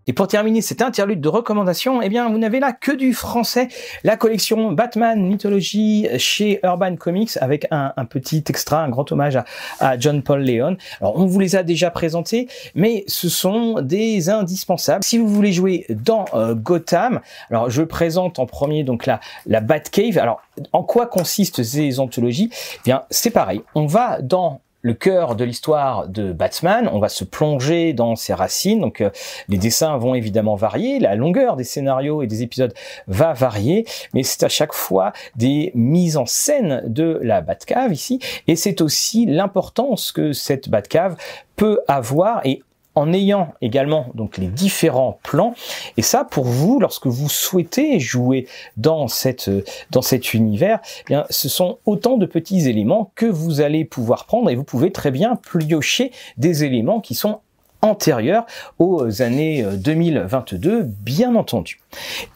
S1: Et pour terminer cet interlude de recommandations, eh bien, vous n'avez là que du français. La collection Batman Mythologie chez Urban Comics avec un, petit extra, un grand hommage à, John Paul Leon. Alors, on vous les a déjà présentés, mais ce sont des indispensables. Si vous voulez jouer dans euh, Gotham, alors je présente en premier donc la, la Batcave. Alors, en quoi consistent ces anthologies? Eh bien, c'est pareil. On va dans le cœur de l'histoire de Batman. On va se plonger dans ses racines. Donc euh, les dessins vont évidemment varier, la longueur des scénarios et des épisodes va varier, mais c'est à chaque fois des mises en scène de la Batcave ici, et c'est aussi l'importance que cette Batcave peut avoir et en ayant également donc les différents plans. Et ça, pour vous, lorsque vous souhaitez jouer dans cette dans cet univers, eh bien, ce sont autant de petits éléments que vous allez pouvoir prendre et vous pouvez très bien piocher des éléments qui sont antérieure aux années 2022, euh, bien entendu.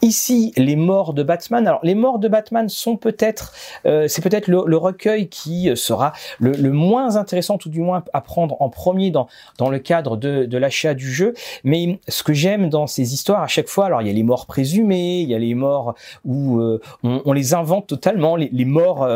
S1: Ici, les morts de Batman. Alors, les morts de Batman sont peut-être, euh, c'est peut-être le, recueil qui sera le, moins intéressant, tout du moins à prendre en premier dans dans le cadre de, de l'achat du jeu. Mais ce que j'aime dans ces histoires, à chaque fois, alors il y a les morts présumés, il y a les morts où euh, on, les invente totalement, les, les morts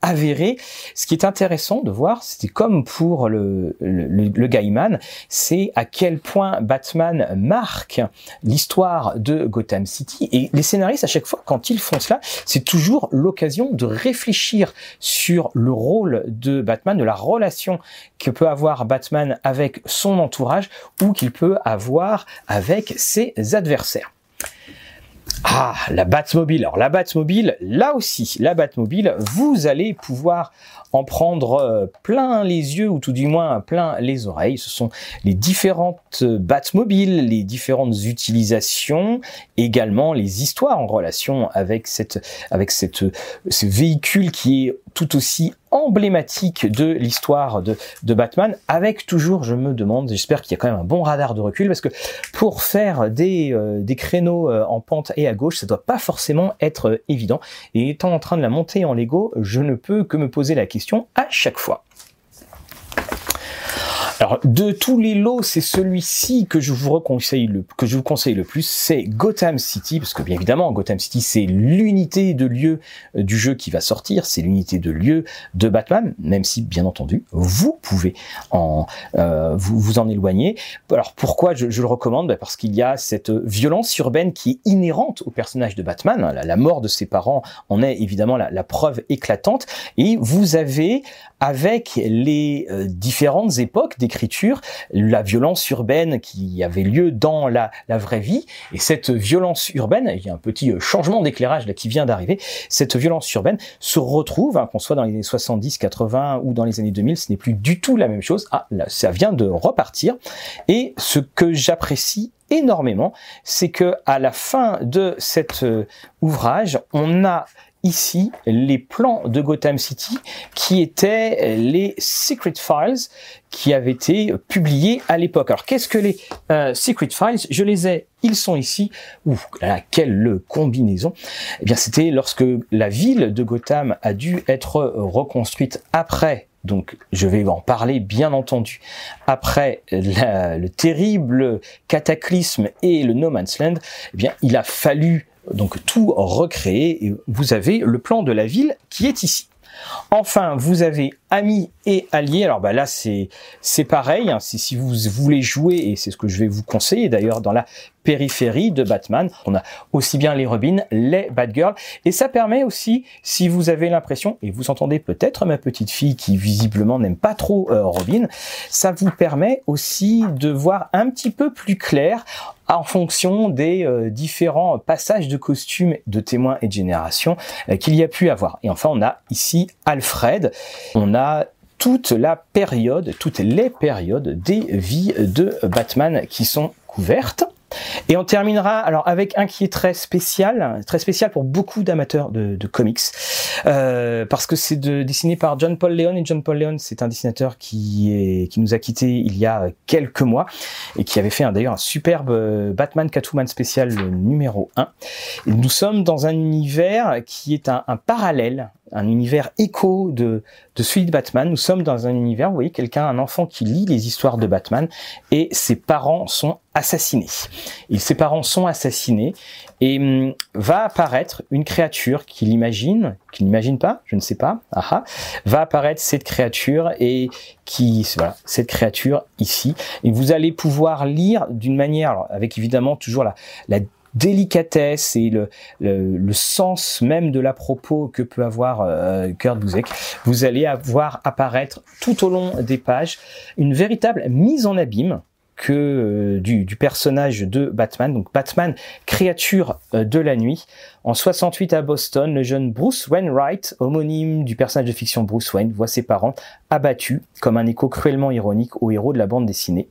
S1: avérés. Ce qui est intéressant de voir, c'était comme pour le le, le Gaiman, c'est à quel point Batman marque l'histoire de Gotham City. Et les scénaristes, à chaque fois, quand ils font cela, c'est toujours l'occasion de réfléchir sur le rôle de Batman, de la relation que peut avoir Batman avec son entourage ou qu'il peut avoir avec ses adversaires. Ah, la Batmobile. Alors la Batmobile, là aussi, la Batmobile, vous allez pouvoir en prendre euh, plein les yeux ou tout du moins plein les oreilles. Ce sont les différentes Batmobiles, les différentes utilisations, également les histoires en relation avec cette, avec cette, ce véhicule qui est tout aussi emblématique de l'histoire de, Batman, avec toujours, je me demande, j'espère qu'il y a quand même un bon radar de recul, parce que pour faire des, euh, des créneaux euh, en pente et à gauche, ça doit pas forcément être évident. Et étant en train de la monter en Lego, je ne peux que me poser la question à chaque fois. Alors de tous les lots, c'est celui-ci que je vous conseille le plus, c'est Gotham City parce que bien évidemment Gotham City c'est l'unité de lieu euh, du jeu qui va sortir, c'est l'unité de lieu de Batman, même si bien entendu vous pouvez en euh, vous, en éloigner. Alors pourquoi je, le recommande? Ben, Parce qu'il y a cette violence urbaine qui est inhérente au personnage de Batman. La, mort de ses parents en est évidemment la, preuve éclatante et vous avez avec les euh, différentes époques la violence urbaine qui avait lieu dans la, la, vraie vie, et cette violence urbaine, il y a un petit euh, changement d'éclairage là qui vient d'arriver, cette violence urbaine se retrouve, hein, qu'on soit dans les années 70, 80 ou dans les années 2000, ce n'est plus du tout la même chose. Ah, là, ça vient de repartir. Et ce que j'apprécie énormément, c'est que à la fin de cet euh, ouvrage, on a ici les plans de Gotham City qui étaient les Secret Files qui avaient été publiés à l'époque. Alors qu'est-ce que les euh, Secret Files? Je les ai, ils sont ici. Ouh, là, quelle combinaison Eh bien, c'était lorsque la ville de Gotham a dû être reconstruite après donc je vais en parler bien entendu après le terrible cataclysme et le No Man's Land, eh bien il a fallu donc tout recréer et vous avez le plan de la ville qui est ici. Enfin, vous avez amis et alliés. Alors bah là c'est pareil. Hein. si vous voulez jouer et c'est ce que je vais vous conseiller d'ailleurs dans la périphérie de Batman, on a aussi bien les Robins, les Batgirl et ça permet aussi si vous avez l'impression et vous entendez peut-être ma petite fille qui visiblement n'aime pas trop euh, Robin, ça vous permet aussi de voir un petit peu plus clair en fonction des euh, différents passages de costumes de témoins et de générations euh, qu'il y a pu avoir. Et enfin, on a ici Alfred. On a toute la période, toutes les périodes des vies de Batman qui sont couvertes. Et on terminera alors avec un qui est très spécial, très spécial pour beaucoup d'amateurs de, comics, euh, parce que c'est de, dessiné par John Paul Leon et John Paul Leon, c'est un dessinateur qui nous a quitté il y a quelques mois et qui avait fait d'ailleurs un superbe euh, Batman Catwoman spécial numéro 1. nous sommes dans un univers qui est un parallèle un univers écho de, de celui de Batman. Nous sommes dans un univers, vous voyez, quelqu'un, un enfant qui lit les histoires de Batman et ses parents sont assassinés. Et ses parents sont assassinés et hum, va apparaître une créature qu'il imagine, qu'il n'imagine pas, je ne sais pas, aha, va apparaître cette créature et qui, voilà, cette créature ici. Et vous allez pouvoir lire d'une manière, avec évidemment toujours la, la délicatesse et le, le, sens même de la propos que peut avoir euh, Kurt Busiek, vous allez avoir apparaître tout au long des pages une véritable mise en abîme que euh, du, du, personnage de Batman, donc Batman, créature euh, de la nuit. En 68 à Boston, le jeune Bruce Wainwright, homonyme du personnage de fiction Bruce Wayne, voit ses parents abattus comme un écho cruellement ironique au héros de la bande dessinée.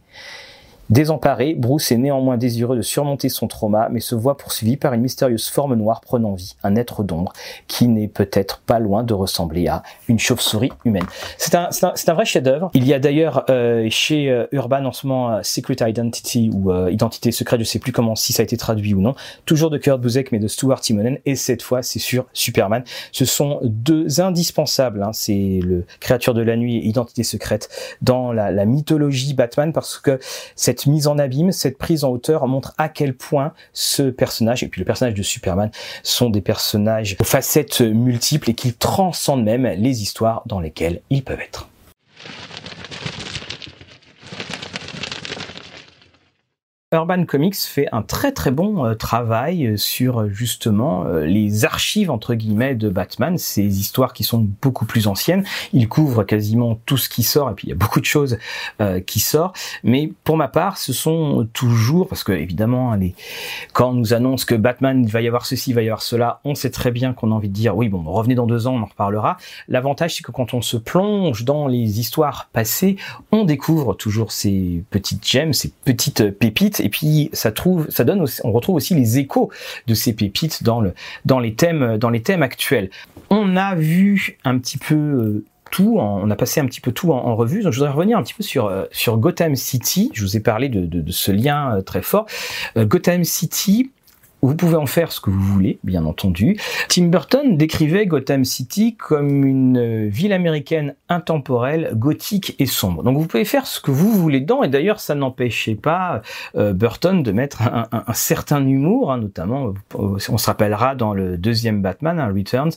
S1: Désemparé, Bruce est néanmoins désireux de surmonter son trauma, mais se voit poursuivi par une mystérieuse forme noire prenant vie, un être d'ombre, qui n'est peut-être pas loin de ressembler à une chauve-souris humaine. C'est un, un, un, vrai chef-d'œuvre. Il y a d'ailleurs euh, chez euh, Urban en ce moment euh, Secret Identity ou Identité secrète, je sais plus comment si ça a été traduit ou non, toujours de Kurt Busiek mais de Stuart Timonen, et cette fois c'est sur Superman. Ce sont deux indispensables. Hein. C'est le Créature de la nuit et Identité secrète dans la, la mythologie Batman parce que cette mise en abîme, cette prise en hauteur montre à quel point ce personnage et puis le personnage de Superman sont des personnages aux facettes multiples et qui transcendent même les histoires dans lesquelles ils peuvent être. Urban Comics fait un très très bon euh, travail sur euh, justement euh, les archives entre guillemets de Batman, ces histoires qui sont beaucoup plus anciennes. Il couvre quasiment tout ce qui sort et puis il y a beaucoup de choses qui sort. Mais pour ma part, ce sont toujours parce que évidemment les quand on nous annonce que Batman va y avoir ceci, va y avoir cela, on sait très bien qu'on a envie de dire oui bon revenez dans deux ans, on en reparlera. L'avantage c'est que quand on se plonge dans les histoires passées, on découvre toujours ces petites gemmes, ces petites pépites et puis ça trouve, ça donne, on retrouve aussi les échos de ces pépites dans le, dans les thèmes, dans les thèmes actuels. On a vu un petit peu euh, tout, on a passé un petit peu tout en, revue. Donc je voudrais revenir un petit peu sur euh, sur Gotham City. Je vous ai parlé de, de, ce lien euh, très fort. Gotham City, vous pouvez en faire ce que vous voulez, bien entendu. Tim Burton décrivait Gotham City comme une ville américaine intemporelle, gothique et sombre. Donc vous pouvez faire ce que vous voulez dedans, et d'ailleurs ça n'empêchait pas euh, Burton de mettre un, certain humour, hein, notamment, on se rappellera dans le deuxième Batman, hein, Returns,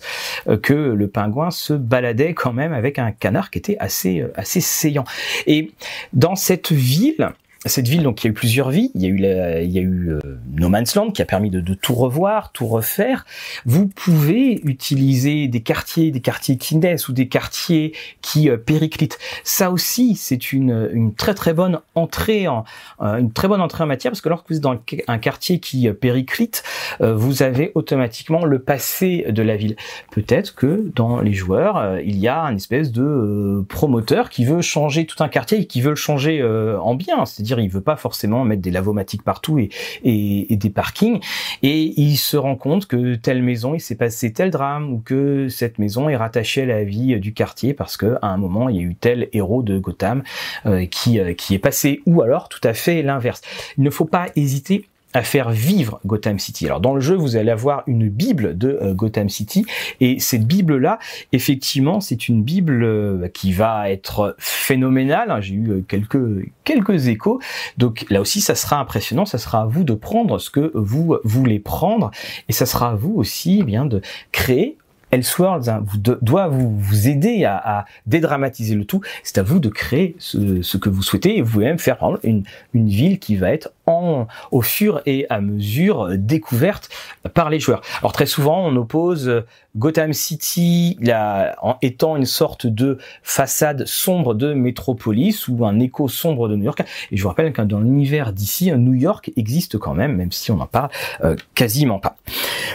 S1: euh, que le pingouin se baladait quand même avec un canard qui était assez, euh, assez saillant. Et dans cette ville, cette ville, donc il y a eu plusieurs vies. Il y a eu, il y a eu euh, No Man's Land qui a permis de, tout revoir, tout refaire. Vous pouvez utiliser des quartiers, des quartiers qui ou des quartiers qui euh, périclitent. Ça aussi, c'est une, une très très bonne entrée en euh, une très bonne entrée en matière parce que lorsque vous êtes dans un quartier qui périclite, vous avez automatiquement le passé de la ville. Peut-être que dans les joueurs, il y a une espèce de promoteur qui veut changer tout un quartier et qui veut le changer en bien, c'est-à-dire il veut pas forcément mettre des lavomatiques partout et, et, des parkings. Et il se rend compte que telle maison, il s'est passé tel drame ou que cette maison est rattachée à la vie du quartier parce que à un moment il y a eu tel héros de Gotham euh, qui euh, qui est passé. Ou alors tout à fait l'inverse. Il ne faut pas hésiter à faire vivre Gotham City. Alors dans le jeu, vous allez avoir une bible de euh, Gotham City et cette bible là, effectivement, c'est une bible euh, qui va être phénoménale. J'ai eu euh, quelques quelques échos. Donc là aussi, ça sera impressionnant. Ça sera à vous de prendre ce que vous voulez prendre et ça sera à vous aussi eh bien de créer Elseworlds hein, vous doit vous, vous aider à, à, dédramatiser le tout. C'est à vous de créer ce, ce, que vous souhaitez et vous pouvez même faire une, une ville qui va être en, au fur et à mesure découverte par les joueurs. Alors très souvent, on oppose Gotham City là, en étant une sorte de façade sombre de métropolis ou un écho sombre de New York. Et je vous rappelle que dans l'univers d'ici, New York existe quand même, même si on n'en parle euh, quasiment pas.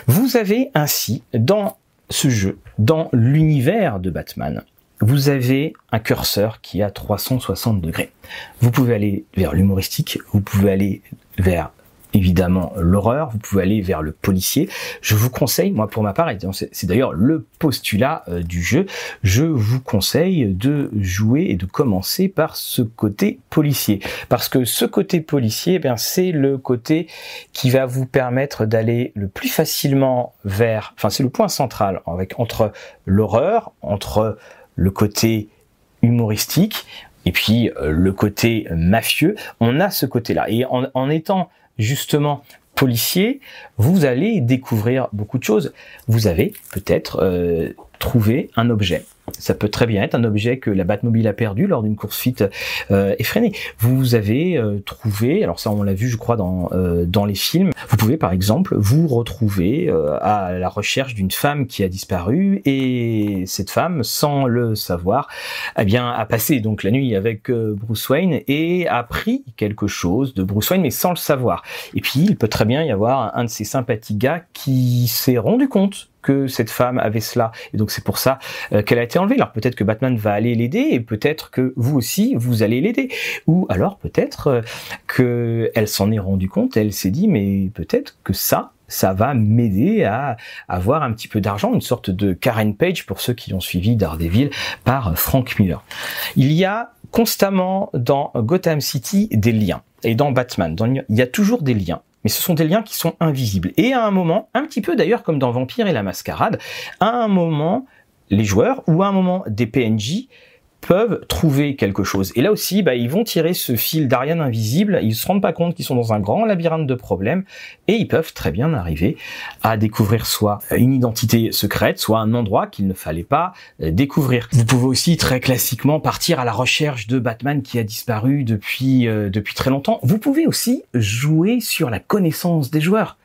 S1: Vous avez ainsi dans ce jeu, dans l'univers de Batman, vous avez un curseur qui a 360 degrés. Vous pouvez aller vers l'humoristique, vous pouvez aller vers évidemment l'horreur, vous pouvez aller vers le policier. Je vous conseille, moi pour ma part, c'est d'ailleurs le postulat euh, du jeu, je vous conseille de jouer et de commencer par ce côté policier. Parce que ce côté policier, eh c'est le côté qui va vous permettre d'aller le plus facilement vers, enfin c'est le point central avec entre l'horreur, entre le côté humoristique, et puis euh, le côté mafieux, on a ce côté-là. Et en étant justement policier, vous allez découvrir beaucoup de choses. Vous avez peut-être euh, trouvé un objet ça peut très bien être un objet que la Batmobile a perdu lors d'une course fit euh, effrénée. Vous avez euh, trouvé, alors ça on l'a vu je crois dans euh, dans les films, vous pouvez par exemple vous retrouver euh, à la recherche d'une femme qui a disparu et cette femme sans le savoir eh bien a passé donc la nuit avec Bruce Wayne et a pris quelque chose de Bruce Wayne mais sans le savoir. Et puis il peut très bien y avoir un de ces sympathiques gars qui s'est rendu compte que cette femme avait cela. Et donc c'est pour ça euh, qu'elle a été enlevée. Alors peut-être que Batman va aller l'aider et peut-être que vous aussi vous allez l'aider. Ou alors peut-être euh, que elle s'en est rendue compte, elle s'est dit mais peut-être que ça ça va m'aider à avoir un petit peu d'argent, une sorte de Karen Page pour ceux qui ont suivi Daredevil par Frank Miller. Il y a constamment dans Gotham City des liens. Et dans Batman, il y a toujours des liens mais ce sont des liens qui sont invisibles. Et à un moment, un petit peu d'ailleurs comme dans Vampire et la Mascarade, à un moment, les joueurs ou à un moment des PNJ peuvent trouver quelque chose. Et là aussi, bah, ils vont tirer ce fil d'Ariane invisible, ils se rendent pas compte qu'ils sont dans un grand labyrinthe de problèmes, et ils peuvent très bien arriver à découvrir soit une identité secrète, soit un endroit qu'il ne fallait pas euh, découvrir. Vous pouvez aussi très classiquement partir à la recherche de Batman qui a disparu depuis, euh, depuis très longtemps. Vous pouvez aussi jouer sur la connaissance des joueurs.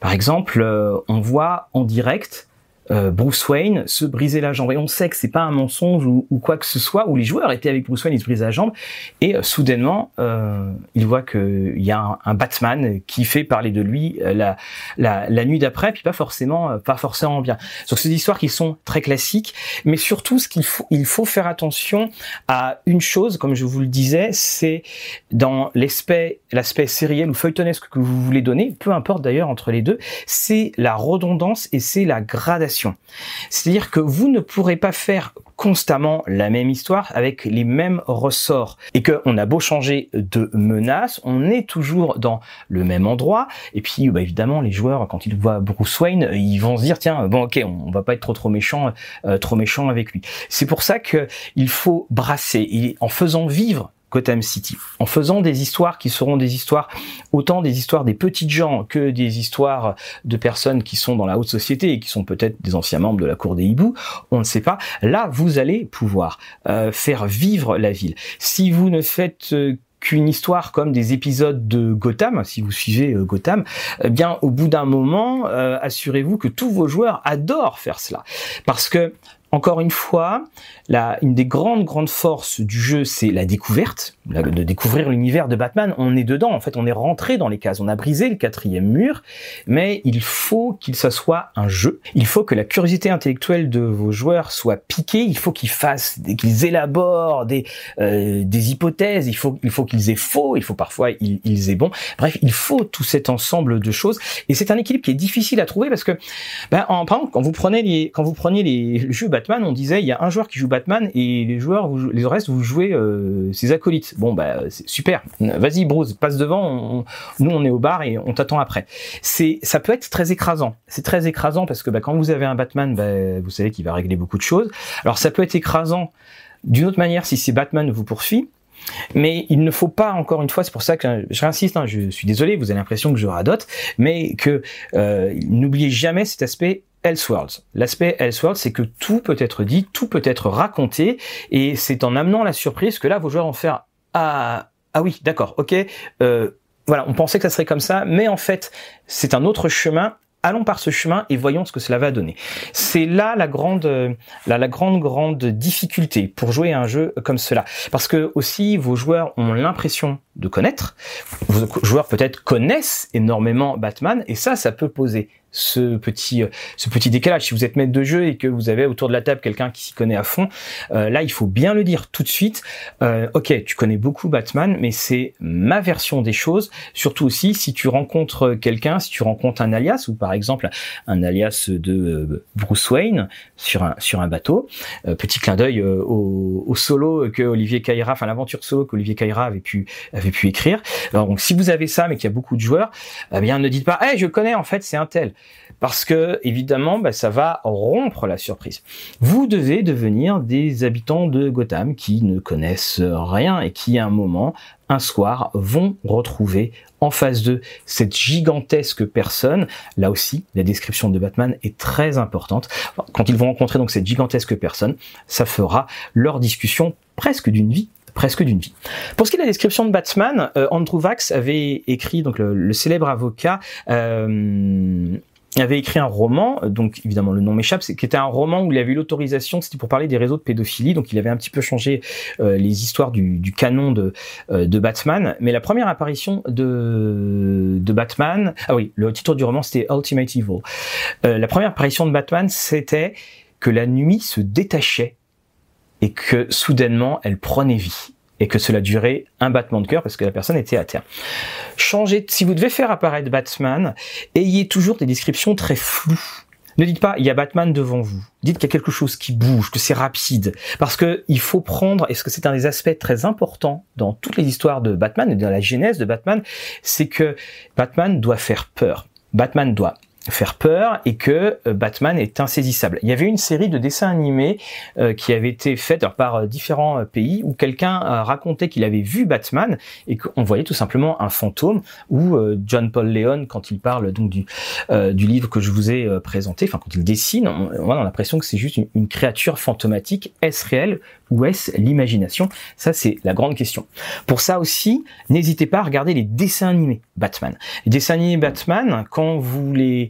S1: Par exemple, euh, on voit en direct euh, Bruce Wayne se briser la jambe. Et on sait que c'est pas un mensonge ou, quoi que ce soit, où les joueurs étaient avec Bruce Wayne, ils se brisent la jambe, et euh, soudainement, euh, il voit qu'il y a un, Batman qui fait parler de lui euh, la, la, la nuit d'après, puis pas forcément, pas forcément bien. Donc c'est des histoires qui sont très classiques, mais surtout ce qu'il faut, il faut faire attention à une chose, comme je vous le disais, c'est dans l'aspect, l'aspect sériel ou feuilletonesque que vous voulez donner, peu importe d'ailleurs entre les deux, c'est la redondance et c'est la gradation C'est-à-dire que vous ne pourrez pas faire constamment la même histoire avec les mêmes ressorts. Et que on a beau changer de menace, on est toujours dans le même endroit. Et puis bah, évidemment les joueurs quand ils voient Bruce Wayne, ils vont se dire tiens bon ok on va pas être trop trop méchant euh, trop méchant avec lui. C'est pour ça que il faut brasser. Et en faisant vivre Gotham City, en faisant des histoires qui seront des histoires, autant des histoires des petites gens que des histoires de personnes qui sont dans la haute société et qui sont peut-être des anciens membres de la cour des hiboux, on ne sait pas. Là, vous allez pouvoir euh, faire vivre la ville. Si vous ne faites euh, qu'une histoire comme des épisodes de Gotham, si vous suivez euh, Gotham, eh bien au bout d'un moment, assurez-vous que tous vos joueurs adorent faire cela, parce que encore une fois, une des grandes grandes forces du jeu, c'est la découverte, de découvrir l'univers de Batman. On est dedans, en fait, on est rentré dans les cases, on a brisé le quatrième mur, mais il faut qu'il ça soit un jeu. Il faut que la curiosité intellectuelle de vos joueurs soit piquée. Il faut qu'ils fassent, qu'ils élaborent des euh, des hypothèses. Il faut il faut qu'ils aient faux. Il faut parfois ils, aient bon. Bref, il faut tout cet ensemble de choses. Et c'est un équilibre qui est difficile à trouver parce que, ben, en, par exemple, quand vous prenez les quand vous prenez les jeux Batman, on disait il y a un joueur qui joue Batman et les joueurs, vous, les restes, vous jouez euh, ses acolytes. Bon, bah c'est super. Vas-y, Bruce, passe devant. nous, on est au bar et on t'attend après. C'est, ça peut être très écrasant. C'est très écrasant parce que bah, quand vous avez un Batman, bah, vous savez qu'il va régler beaucoup de choses. Alors ça peut être écrasant d'une autre manière si c'est Batman vous poursuit. Mais il ne faut pas, encore une fois, c'est pour ça que j'insiste, hein, je suis désolé, vous avez l'impression que je radote, mais que euh, n'oubliez jamais cet aspect Elseworlds. L'aspect Elseworlds, c'est que tout peut être dit, tout peut être raconté, et c'est en amenant la surprise que là, vos joueurs vont faire ah ah oui, d'accord, ok. Euh, voilà, on pensait que ça serait comme ça, mais en fait, c'est un autre chemin allons par ce chemin et voyons ce que cela va donner. C'est là la grande, la, la, grande, grande difficulté pour jouer à un jeu comme cela. Parce que aussi, vos joueurs ont l'impression de connaître. Vos joueurs peut-être connaissent énormément Batman et ça, ça peut poser ce petit ce petit décalage. Si vous êtes maître de jeu et que vous avez autour de la table quelqu'un qui s'y connaît à fond, euh, là il faut bien le dire tout de suite. Euh, ok, tu connais beaucoup Batman, mais c'est ma version des choses. Surtout aussi si tu rencontres quelqu'un, si tu rencontres un alias ou par exemple un alias de euh, Bruce Wayne sur un sur un bateau. petit clin d'œil au, solo que Olivier Caïra, enfin l'aventure solo qu'Olivier Caïra avait pu pu écrire. Alors donc si vous avez ça, mais qu'il y a beaucoup de joueurs, eh bien ne dites pas, eh je connais en fait c'est un tel parce que évidemment bah, ça va rompre la surprise. Vous devez devenir des habitants de Gotham qui ne connaissent rien et qui à un moment, un soir, vont retrouver en face d'eux cette gigantesque personne. Là aussi, la description de Batman est très importante. Quand ils vont rencontrer donc cette gigantesque personne, ça fera leur discussion presque d'une vie presque d'une vie. Pour ce qui est de la description de Batman, euh, Andrew Vax avait écrit donc le, célèbre avocat euh, avait écrit un roman, donc évidemment le nom m'échappe, qui était un roman où il avait eu l'autorisation, c'était pour parler des réseaux de pédophilie, donc il avait un petit peu changé euh, les histoires du, canon de, Batman. Mais la première apparition de, Batman, ah oui, le titre du roman c'était Ultimate Evil. La première apparition de Batman, c'était que la nuit se détachait et que soudainement elle prenait vie et que cela durait un battement de cœur parce que la personne était à terre. Changez, si vous devez faire apparaître Batman, ayez toujours des descriptions très floues. Ne dites pas il y a Batman devant vous. Dites qu'il y a quelque chose qui bouge, que c'est rapide, parce que il faut prendre. Et ce que c'est un des aspects très importants dans toutes les histoires de Batman et dans la genèse de Batman, c'est que Batman doit faire peur. Batman doit faire peur et que euh, Batman est insaisissable. Il y avait une série de dessins animés euh, qui avait été faite par euh, différents pays où quelqu'un racontait qu'il avait vu Batman et qu'on voyait tout simplement un fantôme ou John Paul Leon quand il parle donc du du livre que je vous ai présenté, enfin quand il dessine, on, a l'impression que c'est juste une, une créature fantomatique. Est-ce réel ou est-ce l'imagination? Ça c'est la grande question. Pour ça aussi, n'hésitez pas à regarder les dessins animés Batman. Les dessins animés Batman, quand vous les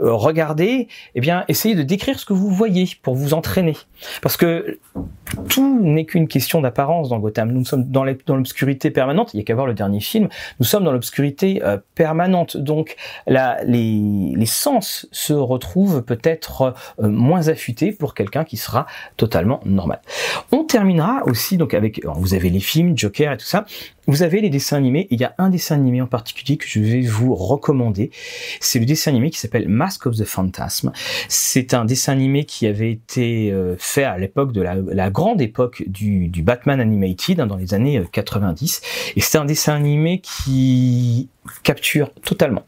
S1: regardez, eh bien, essayez de décrire ce que vous voyez pour vous entraîner. Parce que tout n'est qu'une question d'apparence dans Gotham. Nous sommes dans l'obscurité permanente. Il n'y a qu'à voir le dernier film. Nous sommes dans l'obscurité euh, permanente. Donc, les, sens se retrouvent peut-être euh, moins affûtés pour quelqu'un qui sera totalement normal. On terminera aussi donc avec, vous avez les films, Joker et tout ça. Vous avez les dessins animés. il y a un dessin animé en particulier que je vais vous recommander. C'est le dessin animé qui s'appelle Of the Phantasm. C'est un dessin animé qui avait été euh, fait à l'époque de la, grande époque du, Batman Animated, hein, dans les années 90. Et c'est un dessin animé qui capture totalement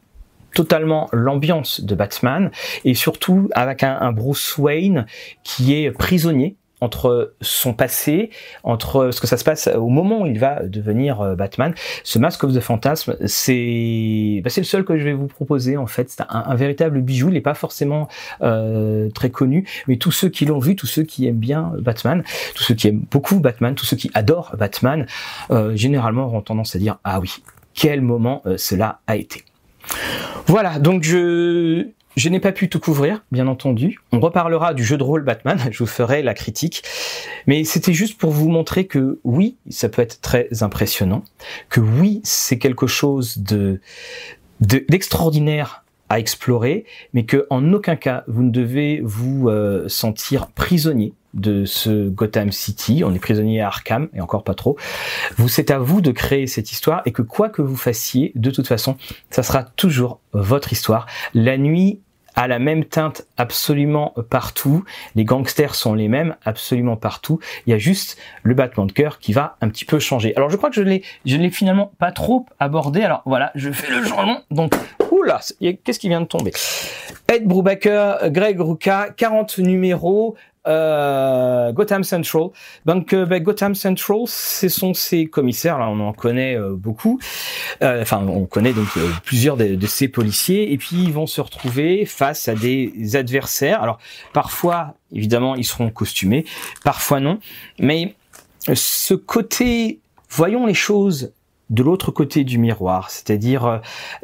S1: totalement l'ambiance de Batman et surtout avec un, Bruce Wayne qui est prisonnier entre son passé, entre ce que ça se passe au moment où il va devenir euh, Batman. Ce Mask of the Phantasm, c'est bah, c'est le seul que je vais vous proposer en fait. C'est un, véritable bijou. Il n'est pas forcément euh, très connu, mais tous ceux qui l'ont vu, tous ceux qui aiment bien Batman, tous ceux qui aiment beaucoup Batman, tous ceux qui adorent Batman, euh, généralement auront tendance à dire ah oui, quel moment cela a été. Voilà, donc je, je n'ai pas pu tout couvrir, bien entendu. On reparlera du jeu de rôle Batman, je vous ferai la critique. Mais c'était juste pour vous montrer que oui, ça peut être très impressionnant, que oui, c'est quelque chose de d'extraordinaire à explorer, mais que en aucun cas vous ne devez vous euh, sentir prisonnier de ce Gotham City. On est prisonnier à Arkham et encore pas trop. Vous, c'est à vous de créer cette histoire et que quoi que vous fassiez, de toute façon, ça sera toujours votre histoire. La nuit a la même teinte absolument partout. Les gangsters sont les mêmes absolument partout. Il y a juste le battement de cœur qui va un petit peu changer. Alors je crois que je l'ai, je l'ai finalement pas trop abordé. Alors voilà, je fais le changement. Donc, oula, qu'est-ce qui vient de tomber? Ed Brubaker, Greg Ruka, 40 numéros, euh, Gotham Central. Donc euh, ben, Gotham Central, ce sont ces commissaires, là on en connaît euh, beaucoup, euh, enfin on connaît donc plusieurs de, de, ces policiers, et puis ils vont se retrouver face à des adversaires. Alors parfois, évidemment, ils seront costumés, parfois non, mais ce côté, voyons les choses de l'autre côté du miroir. C'est-à-dire, euh,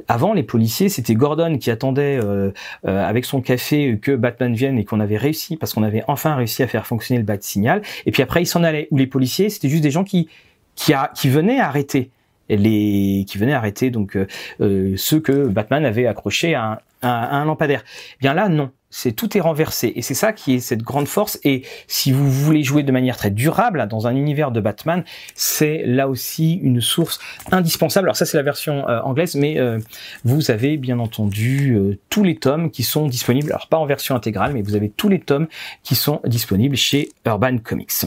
S1: avant les policiers, c'était Gordon qui attendait euh, euh, avec son café que Batman vienne et qu'on avait réussi, parce qu'on avait enfin réussi à faire fonctionner le bat signal. Et puis après, il s'en allait. Ou les policiers, c'était juste des gens qui qui, a, qui venaient arrêter les qui venaient arrêter donc ceux que Batman avait accrochés à un, à un lampadaire. Eh bien là, non c'est tout est renversé. Et c'est ça qui est cette grande force. Et si vous voulez jouer de manière très durable dans un univers de Batman c'est là aussi une source indispensable. Alors ça c'est la version euh, anglaise mais euh, vous avez bien entendu euh, tous les tomes qui sont disponibles. Alors pas en version intégrale mais vous avez tous les tomes qui sont disponibles chez Urban Comics.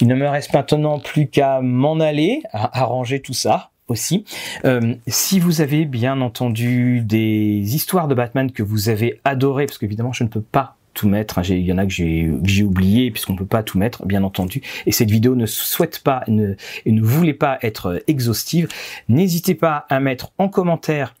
S1: Il ne me reste maintenant plus qu'à m'en aller à arranger tout ça aussi. Euh, si vous avez bien entendu des histoires de Batman que vous avez adorées, parce qu'évidemment je ne peux pas tout mettre, hein, il y en a que j'ai oublié puisqu'on peut pas tout mettre, bien entendu, et cette vidéo ne souhaite pas ne, et ne voulait pas être exhaustive, n'hésitez pas à mettre en commentaire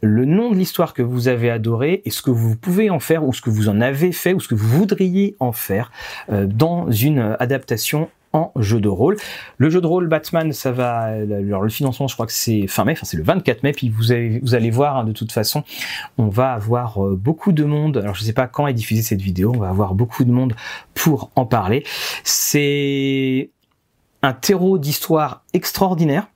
S1: le nom de l'histoire que vous avez adoré et ce que vous pouvez en faire ou ce que vous en avez fait ou ce que vous voudriez en faire euh, dans une adaptation en jeu de rôle. Le jeu de rôle Batman, ça va, alors le financement, je crois que c'est fin mai, enfin c'est le 24 mai, puis vous, avez, vous allez voir, hein, de toute façon, on va avoir euh, beaucoup de monde. Alors je sais pas quand est diffusée cette vidéo, on va avoir beaucoup de monde pour en parler. C'est un terreau d'histoire extraordinaire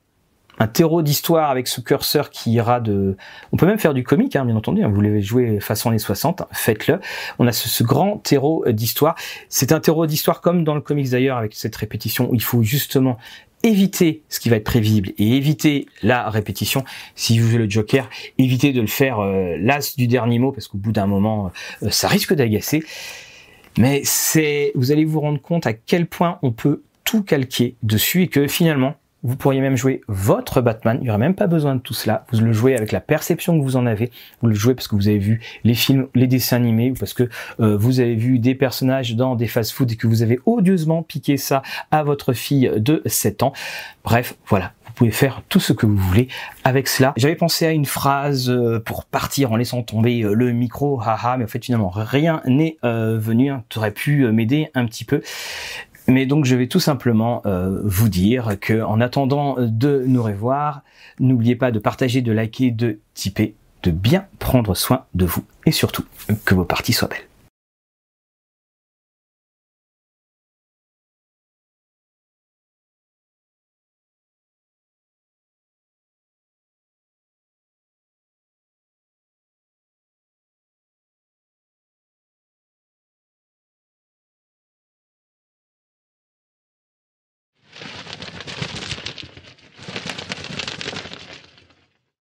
S1: un terreau d'histoire avec ce curseur qui ira de... On peut même faire du comique, hein, bien entendu, hein. vous voulez jouer façon les 60, faites-le. On a ce, grand terreau d'histoire. C'est un terreau d'histoire comme dans le comics d'ailleurs, avec cette répétition où il faut justement éviter ce qui va être prévisible et éviter la répétition. Si vous jouez le Joker, évitez de le faire euh, l'as du dernier mot, parce qu'au bout d'un moment, euh, ça risque d'agacer. Mais c'est, vous allez vous rendre compte à quel point on peut tout calquer dessus et que finalement, vous pourriez même jouer votre Batman. Il n'y aurait même pas besoin de tout cela. Vous le jouez avec la perception que vous en avez. Vous le jouez parce que vous avez vu les films, les dessins animés, ou parce que euh, vous avez vu des personnages dans des fast-food et que vous avez odieusement piqué ça à votre fille de 7 ans. Bref, voilà. Vous pouvez faire tout ce que vous voulez avec cela. J'avais pensé à une phrase euh, pour partir en laissant tomber euh, le micro, haha, mais en fait finalement rien n'est venu. Tu aurais pu m'aider un petit peu. Mais donc je vais tout simplement euh, vous dire que en attendant de nous revoir, n'oubliez pas de partager, de liker, de tiper, de bien prendre soin de vous et surtout que vos parties soient belles.